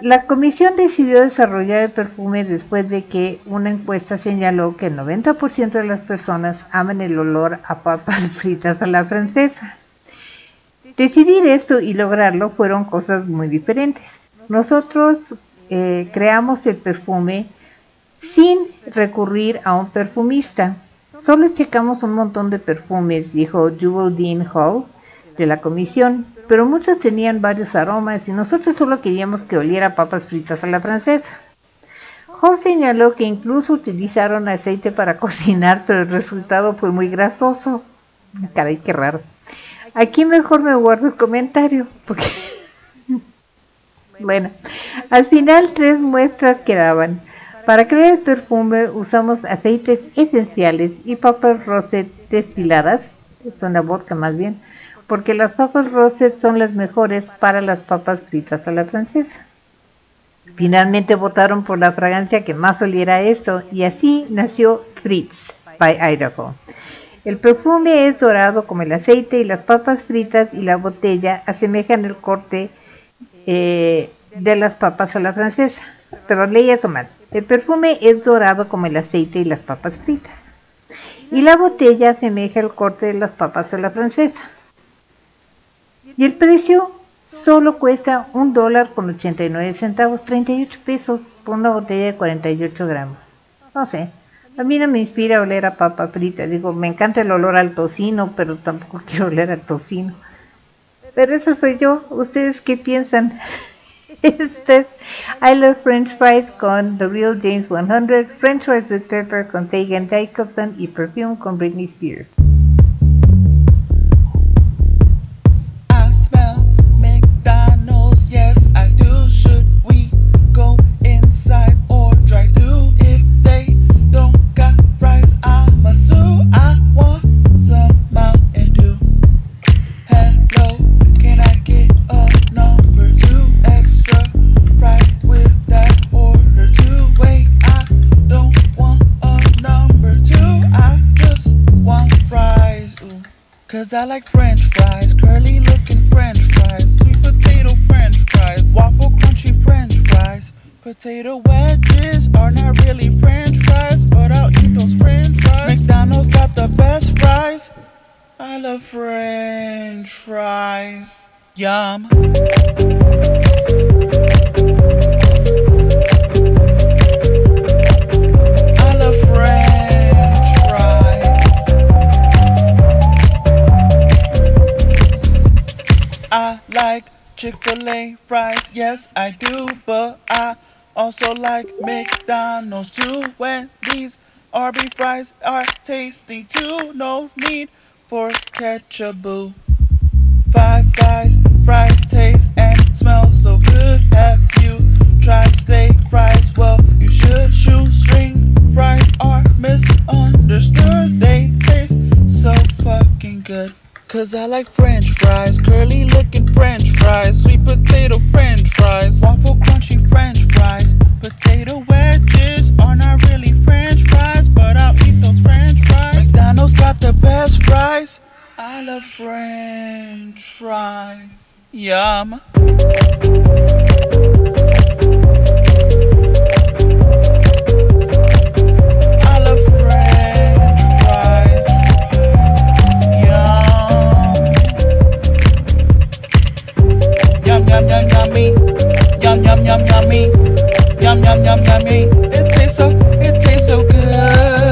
La comisión decidió desarrollar el perfume después de que una encuesta señaló que el 90% de las personas aman el olor a papas (laughs) fritas a la francesa. Decidir esto y lograrlo fueron cosas muy diferentes. Nosotros eh, creamos el perfume sin recurrir a un perfumista. Solo checamos un montón de perfumes, dijo Jewel Dean Hall de la comisión, pero muchos tenían varios aromas y nosotros solo queríamos que oliera papas fritas a la francesa. Hall señaló que incluso utilizaron aceite para (laughs) cocinar, pero el resultado fue muy grasoso. Caray, qué raro. Aquí mejor me guardo el comentario, porque... (laughs) bueno, al final tres muestras quedaban. Para crear el perfume usamos aceites esenciales y papas rosette destiladas, es una vodka más bien, porque las papas rosette son las mejores para las papas fritas a la francesa. Finalmente votaron por la fragancia que más oliera esto y así nació Fritz by Idaho. El perfume es dorado como el aceite y las papas fritas y la botella asemejan el corte eh, de las papas a la francesa. Pero leí eso mal. El perfume es dorado como el aceite y las papas fritas. Y la botella asemeja el corte de las papas a la francesa. Y el precio solo cuesta un dólar con 89 centavos, 38 pesos por una botella de 48 gramos. No sé, a mí no me inspira oler a papa frita. Digo, me encanta el olor al tocino, pero tampoco (laughs) quiero oler al tocino. Pero esa soy yo. ¿Ustedes qué piensan? (laughs) Este es I Love French Fries con The Real James 100, French Fries with Pepper con Tegan Jacobson y Perfume con Britney Spears. I like french fries, curly looking french fries, sweet potato french fries, waffle crunchy french fries. Potato wedges are not really french fries, but I'll eat those french fries. McDonald's got the best fries. I love french fries. Yum. Yes, I do, but I also like McDonald's too. Wendy's Arby fries are tasty too, no need for ketchup. Five guys, fries taste and smell so good. Have you tried steak fries? Well, you should. Shoestring fries are misunderstood. They taste so fucking good. Cause I like french fries, curly looking french fries, sweet potato french fries, waffle crunchy french fries, potato wedges are not really french fries, but I'll eat those french fries. McDonald's got the best fries. I love french fries. Yum. Yum. Yum, yum, yum, yummy. Yum, yum, yum, yummy. Yum, yum, yum, yummy. It tastes so, it tastes so good.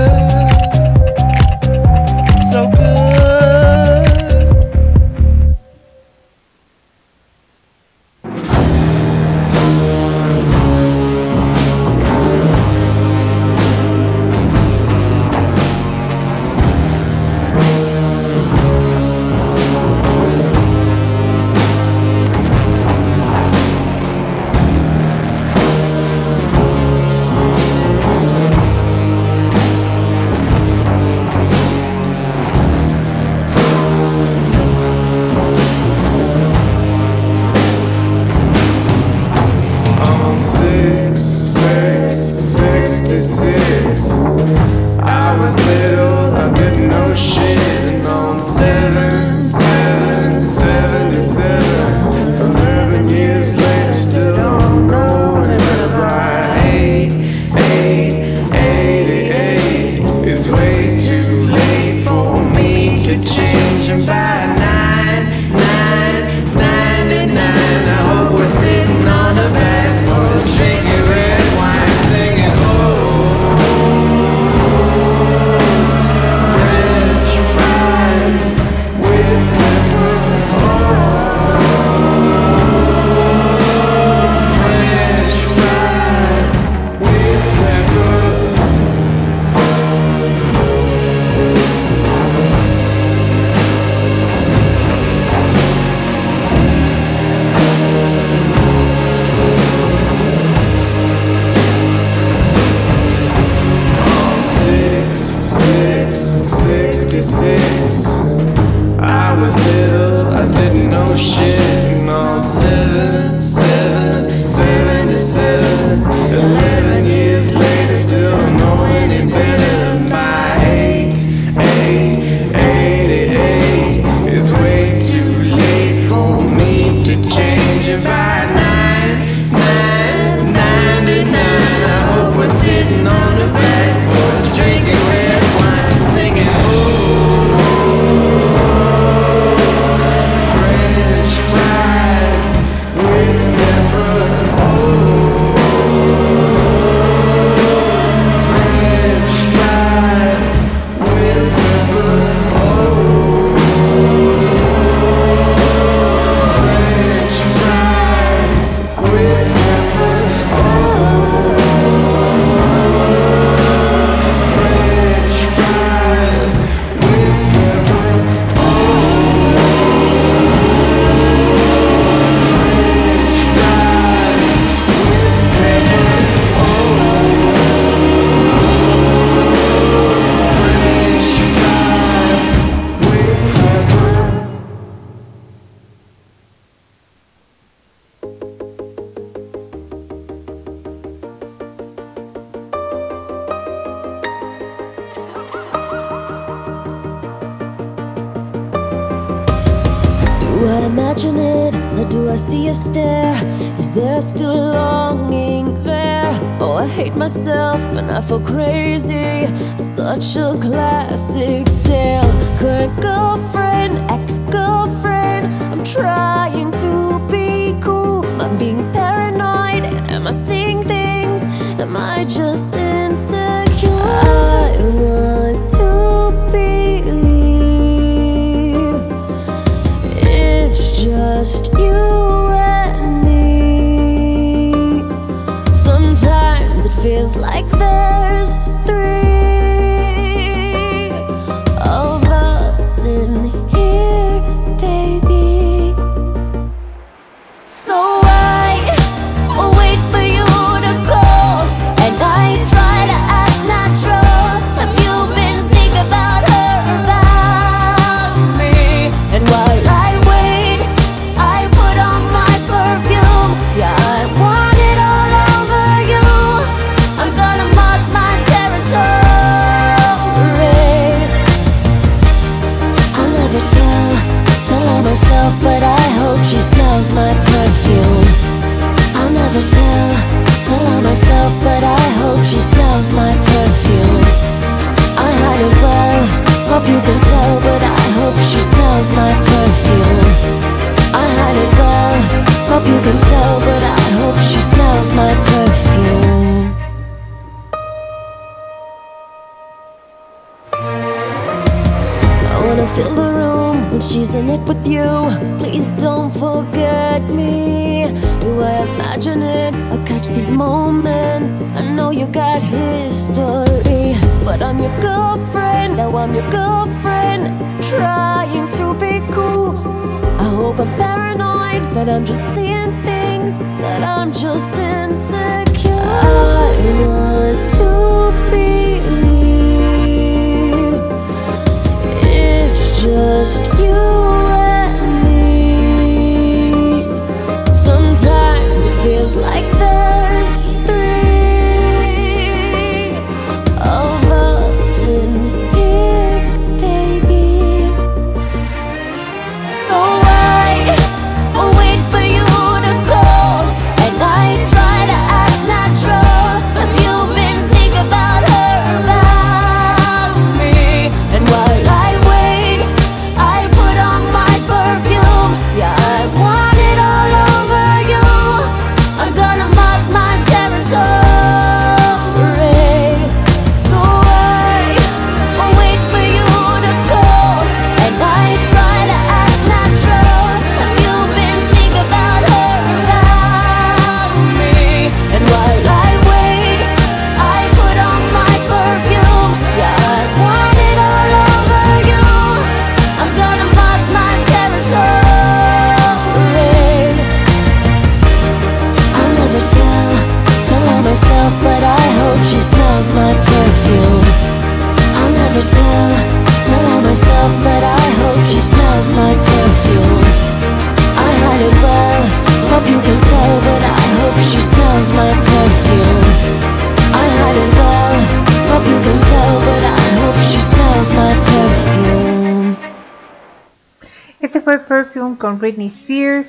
Fue Perfume con Britney Spears,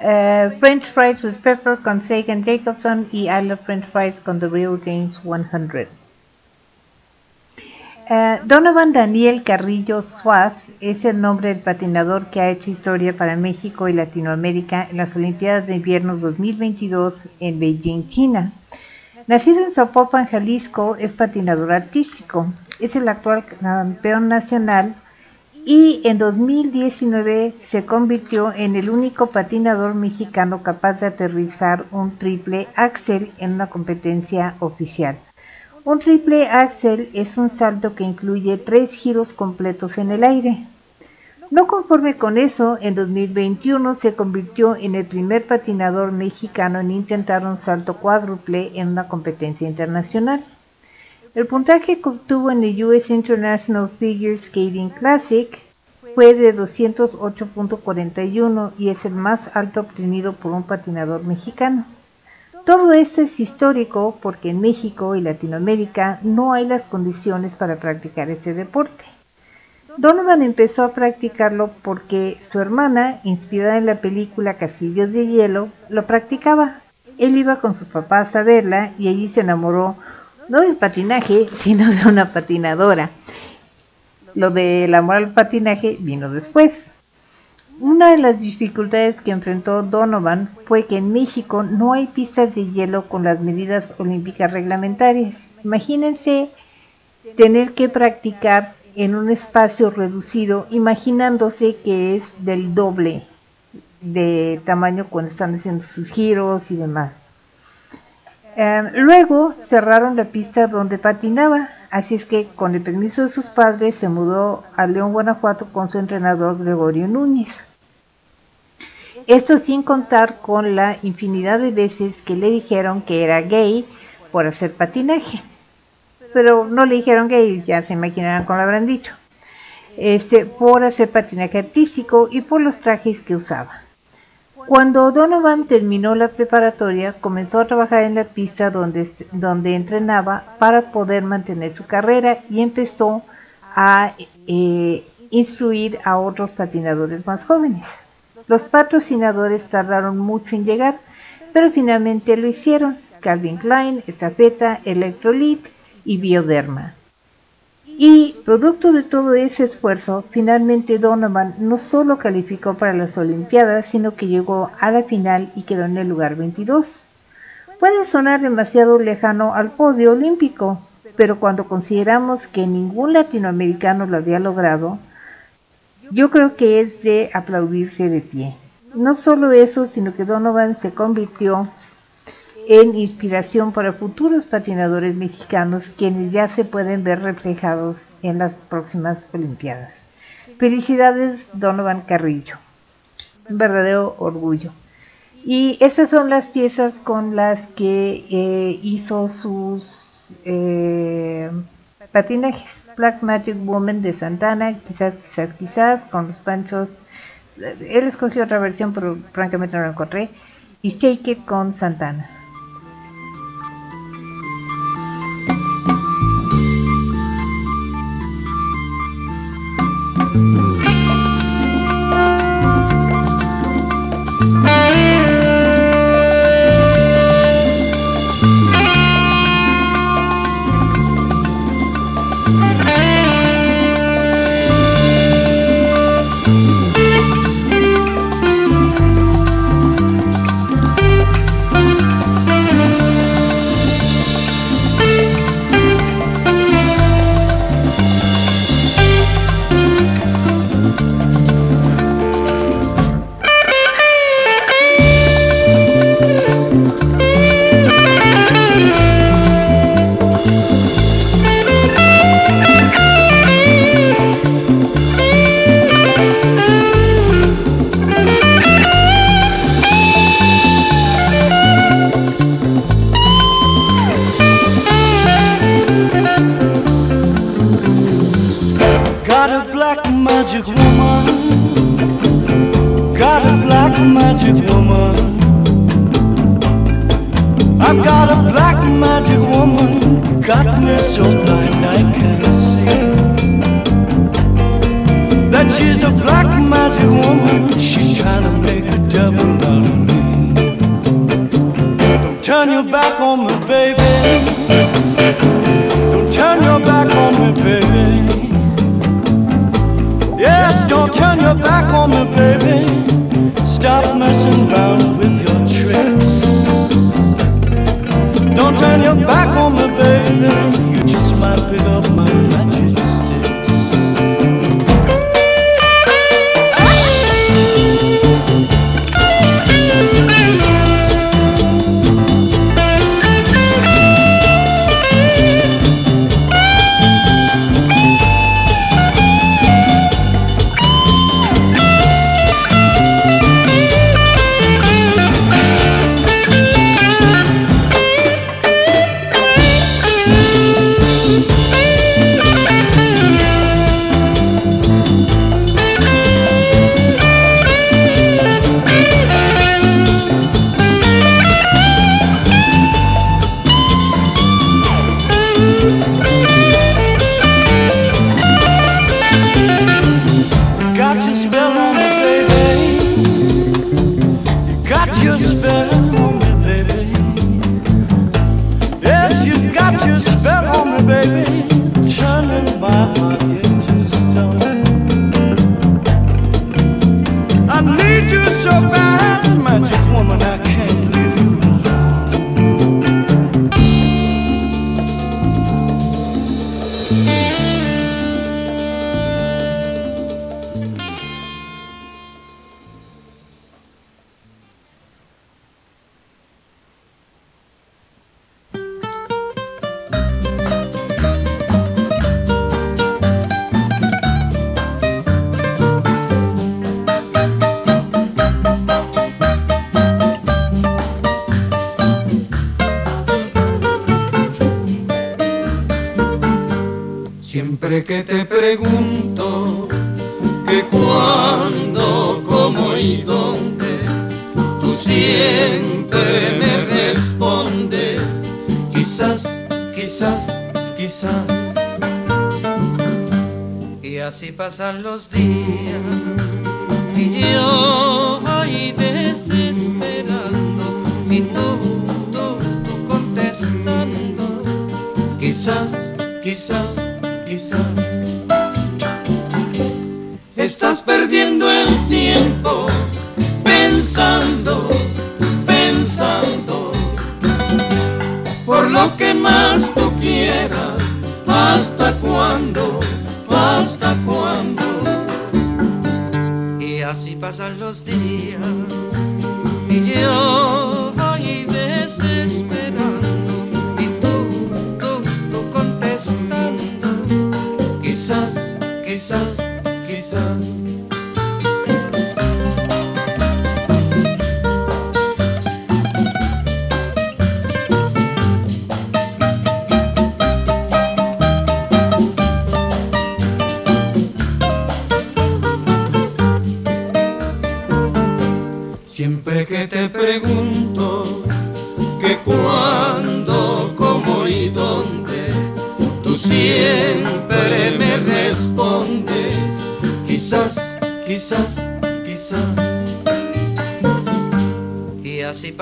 eh, French Fries with Pepper con Sagan Jacobson y I Love French Fries con The Real James 100. Eh, Donovan Daniel Carrillo Suaz es el nombre del patinador que ha hecho historia para México y Latinoamérica en las Olimpiadas de Invierno 2022 en Beijing, China. Nacido en Zapopan, Jalisco, es patinador artístico. Es el actual campeón nacional y en 2019 se convirtió en el único patinador mexicano capaz de aterrizar un triple axel en una competencia oficial. Un triple axel es un salto que incluye tres giros completos en el aire. No conforme con eso, en 2021 se convirtió en el primer patinador mexicano en intentar un salto cuádruple en una competencia internacional. El puntaje que obtuvo en el US International Figure Skating Classic fue de 208.41 y es el más alto obtenido por un patinador mexicano. Todo esto es histórico porque en México y Latinoamérica no hay las condiciones para practicar este deporte. Donovan empezó a practicarlo porque su hermana, inspirada en la película Castillos de Hielo, lo practicaba. Él iba con su papá a verla y allí se enamoró no del patinaje, sino de una patinadora. Lo del amor al patinaje vino después. Una de las dificultades que enfrentó Donovan fue que en México no hay pistas de hielo con las medidas olímpicas reglamentarias. Imagínense tener que practicar en un espacio reducido, imaginándose que es del doble de tamaño cuando están haciendo sus giros y demás. Eh, luego cerraron la pista donde patinaba, así es que con el permiso de sus padres se mudó a León, Guanajuato con su entrenador Gregorio Núñez. Esto sin contar con la infinidad de veces que le dijeron que era gay por hacer patinaje. Pero no le dijeron gay, ya se imaginarán cómo lo habrán dicho. Este, por hacer patinaje artístico y por los trajes que usaba. Cuando Donovan terminó la preparatoria, comenzó a trabajar en la pista donde, donde entrenaba para poder mantener su carrera y empezó a eh, instruir a otros patinadores más jóvenes. Los patrocinadores tardaron mucho en llegar, pero finalmente lo hicieron. Calvin Klein, Estafeta, Electrolit y Bioderma. Y producto de todo ese esfuerzo, finalmente Donovan no solo calificó para las Olimpiadas, sino que llegó a la final y quedó en el lugar 22. Puede sonar demasiado lejano al podio olímpico, pero cuando consideramos que ningún latinoamericano lo había logrado, yo creo que es de aplaudirse de pie. No solo eso, sino que Donovan se convirtió en inspiración para futuros patinadores mexicanos quienes ya se pueden ver reflejados en las próximas Olimpiadas. Felicidades Donovan Carrillo, un verdadero orgullo. Y estas son las piezas con las que eh, hizo sus eh, patinajes. Black Magic Woman de Santana, quizás, quizás, quizás, con los panchos. Él escogió otra versión, pero francamente no la encontré. Y Shake It con Santana.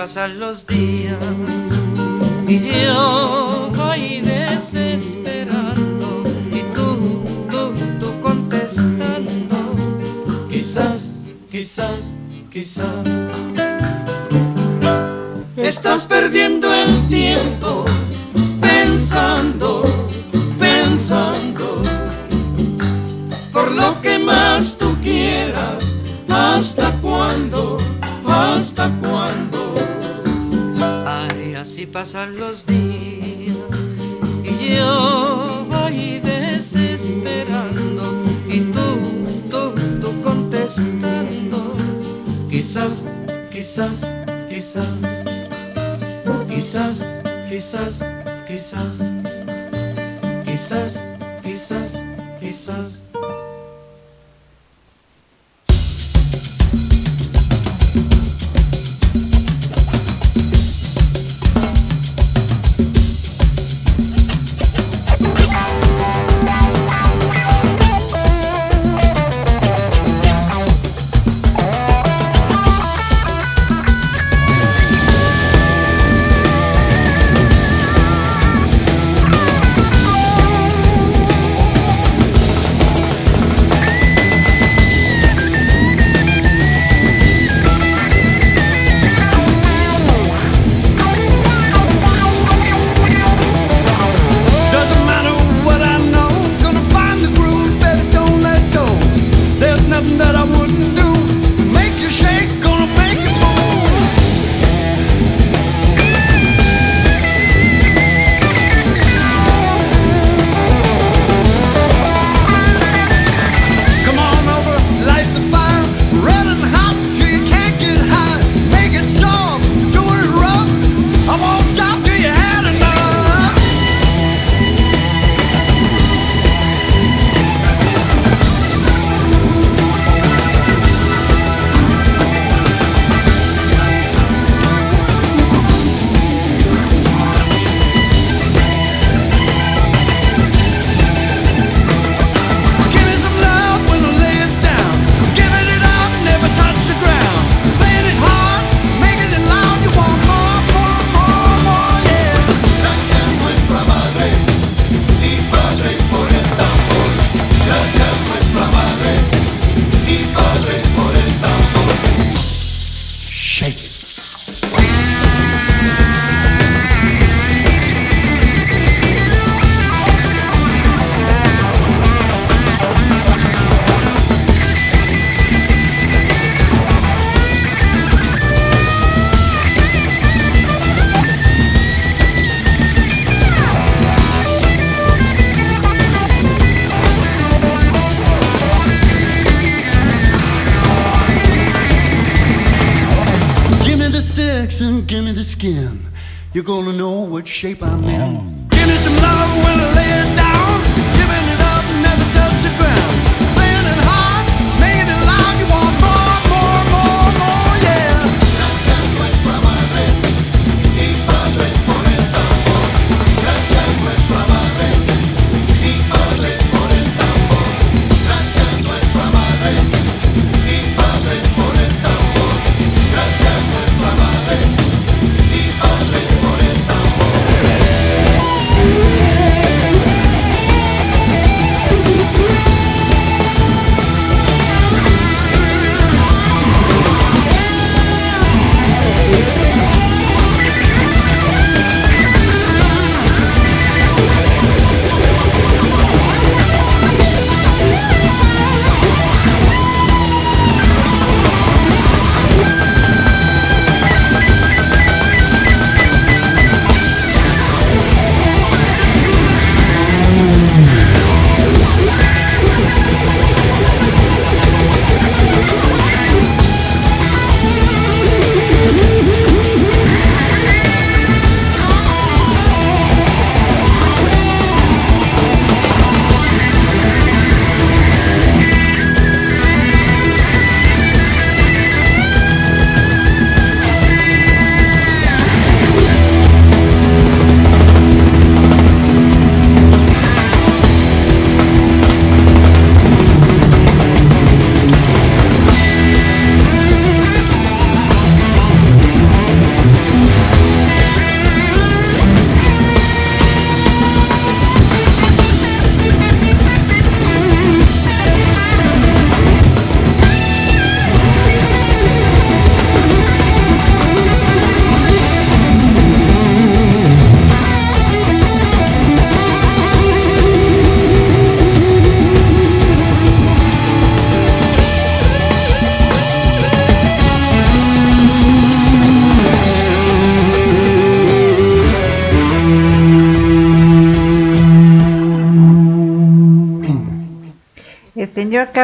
Pasan los días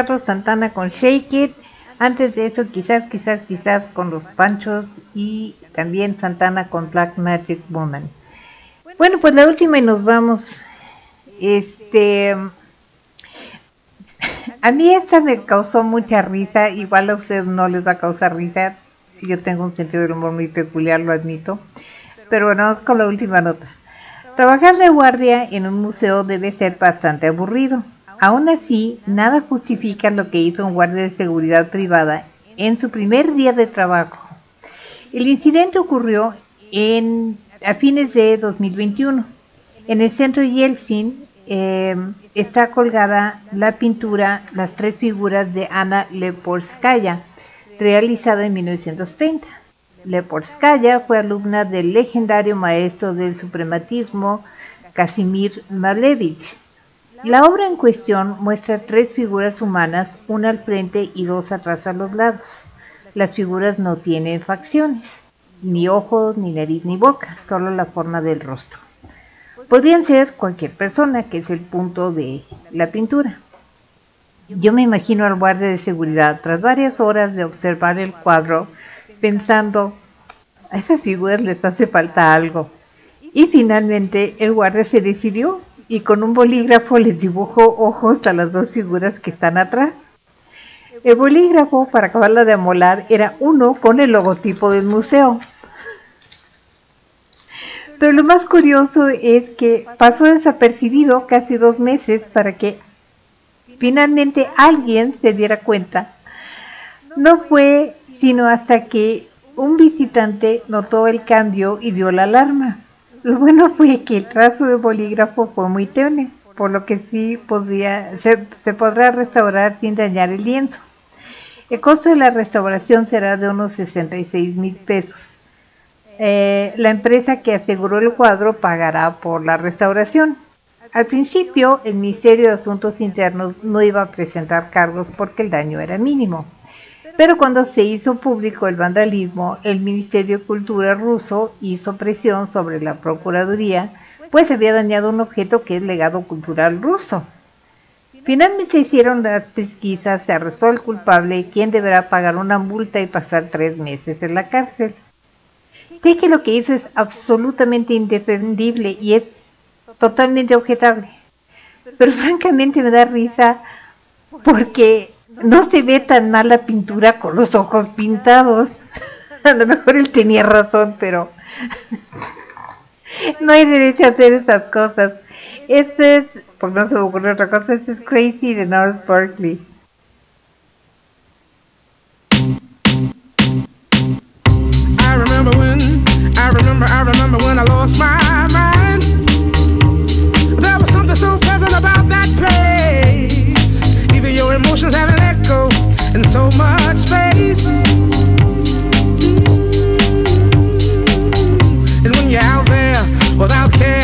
Carlos Santana con Shake It. Antes de eso, quizás, quizás, quizás con los Panchos y también Santana con Black Magic Woman. Bueno, pues la última y nos vamos. Este. A mí esta me causó mucha risa. Igual a ustedes no les va a causar risa. Yo tengo un sentido del humor muy peculiar, lo admito. Pero bueno, vamos con la última nota. Trabajar de guardia en un museo debe ser bastante aburrido. Aún así, nada justifica lo que hizo un guardia de seguridad privada en su primer día de trabajo. El incidente ocurrió en, a fines de 2021. En el centro Yeltsin eh, está colgada la pintura Las tres figuras de Ana Leporskaya, realizada en 1930. Leporskaya fue alumna del legendario maestro del suprematismo Casimir Malevich. La obra en cuestión muestra tres figuras humanas, una al frente y dos atrás a los lados. Las figuras no tienen facciones, ni ojos, ni nariz, ni boca, solo la forma del rostro. Podrían ser cualquier persona, que es el punto de la pintura. Yo me imagino al guardia de seguridad, tras varias horas de observar el cuadro, pensando, a esas figuras les hace falta algo. Y finalmente el guardia se decidió y con un bolígrafo les dibujó ojos a las dos figuras que están atrás. El bolígrafo, para acabarla de amolar, era uno con el logotipo del museo. Pero lo más curioso es que pasó desapercibido casi dos meses para que finalmente alguien se diera cuenta. No fue sino hasta que un visitante notó el cambio y dio la alarma. Lo bueno fue que el trazo de bolígrafo fue muy tenue, por lo que sí podía, se, se podrá restaurar sin dañar el lienzo. El costo de la restauración será de unos 66 mil pesos. Eh, la empresa que aseguró el cuadro pagará por la restauración. Al principio, el Ministerio de Asuntos Internos no iba a presentar cargos porque el daño era mínimo. Pero cuando se hizo público el vandalismo, el Ministerio de Cultura ruso hizo presión sobre la Procuraduría, pues había dañado un objeto que es legado cultural ruso. Finalmente hicieron las pesquisas, se arrestó al culpable, quien deberá pagar una multa y pasar tres meses en la cárcel. Sé que lo que hizo es absolutamente indefendible y es totalmente objetable. Pero francamente me da risa porque no se ve tan mal la pintura con los ojos pintados. (laughs) A lo mejor él tenía razón, pero (laughs) no hay derecho a hacer esas cosas. Este es, porque no se me ocurre otra cosa, este es Crazy de Norris Berkeley. I remember when, I remember, I remember when I lost my mind. There was something so pleasant about that place. Your emotions have an echo in so much space. And when you're out there without care,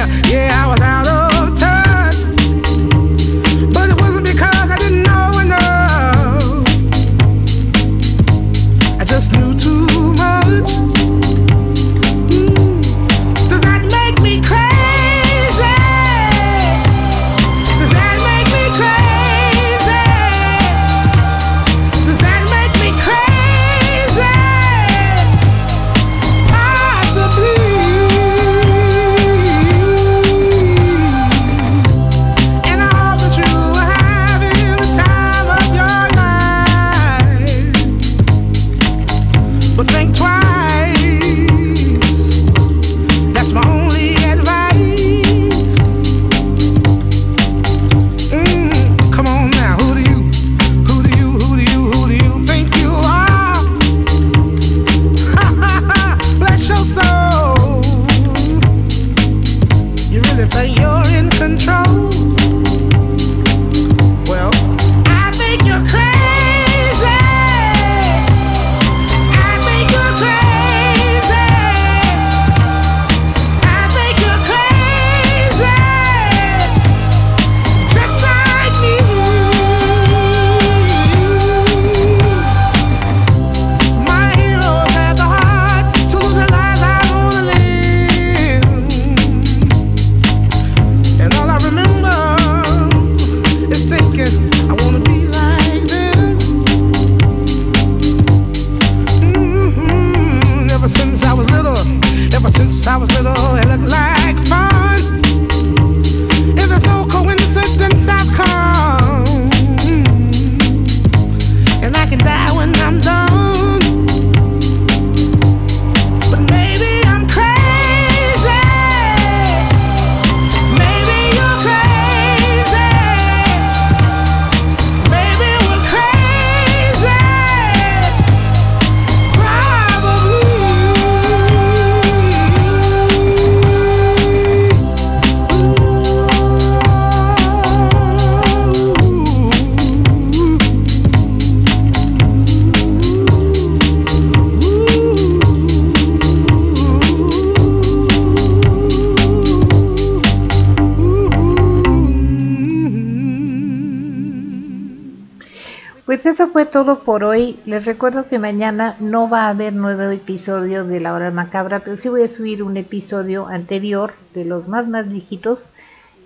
todo por hoy. Les recuerdo que mañana no va a haber nuevo episodio de La Hora Macabra, pero sí voy a subir un episodio anterior de los más más viejitos,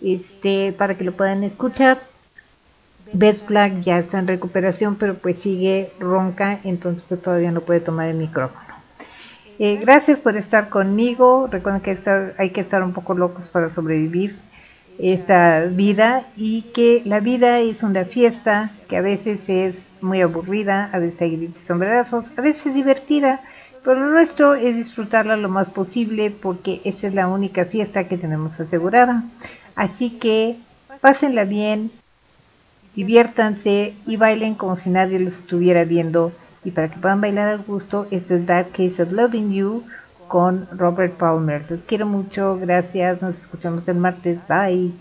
este, para que lo puedan escuchar. Best Black ya está en recuperación, pero pues sigue ronca, entonces pues todavía no puede tomar el micrófono. Eh, gracias por estar conmigo. Recuerden que hay que estar un poco locos para sobrevivir esta vida y que la vida es una fiesta que a veces es muy aburrida, a veces hay sombrerazos, a veces divertida, pero lo nuestro es disfrutarla lo más posible porque esa es la única fiesta que tenemos asegurada. Así que pásenla bien, diviértanse y bailen como si nadie los estuviera viendo. Y para que puedan bailar a gusto, este es Bad Case of Loving You con Robert Palmer. Los quiero mucho, gracias, nos escuchamos el martes, bye.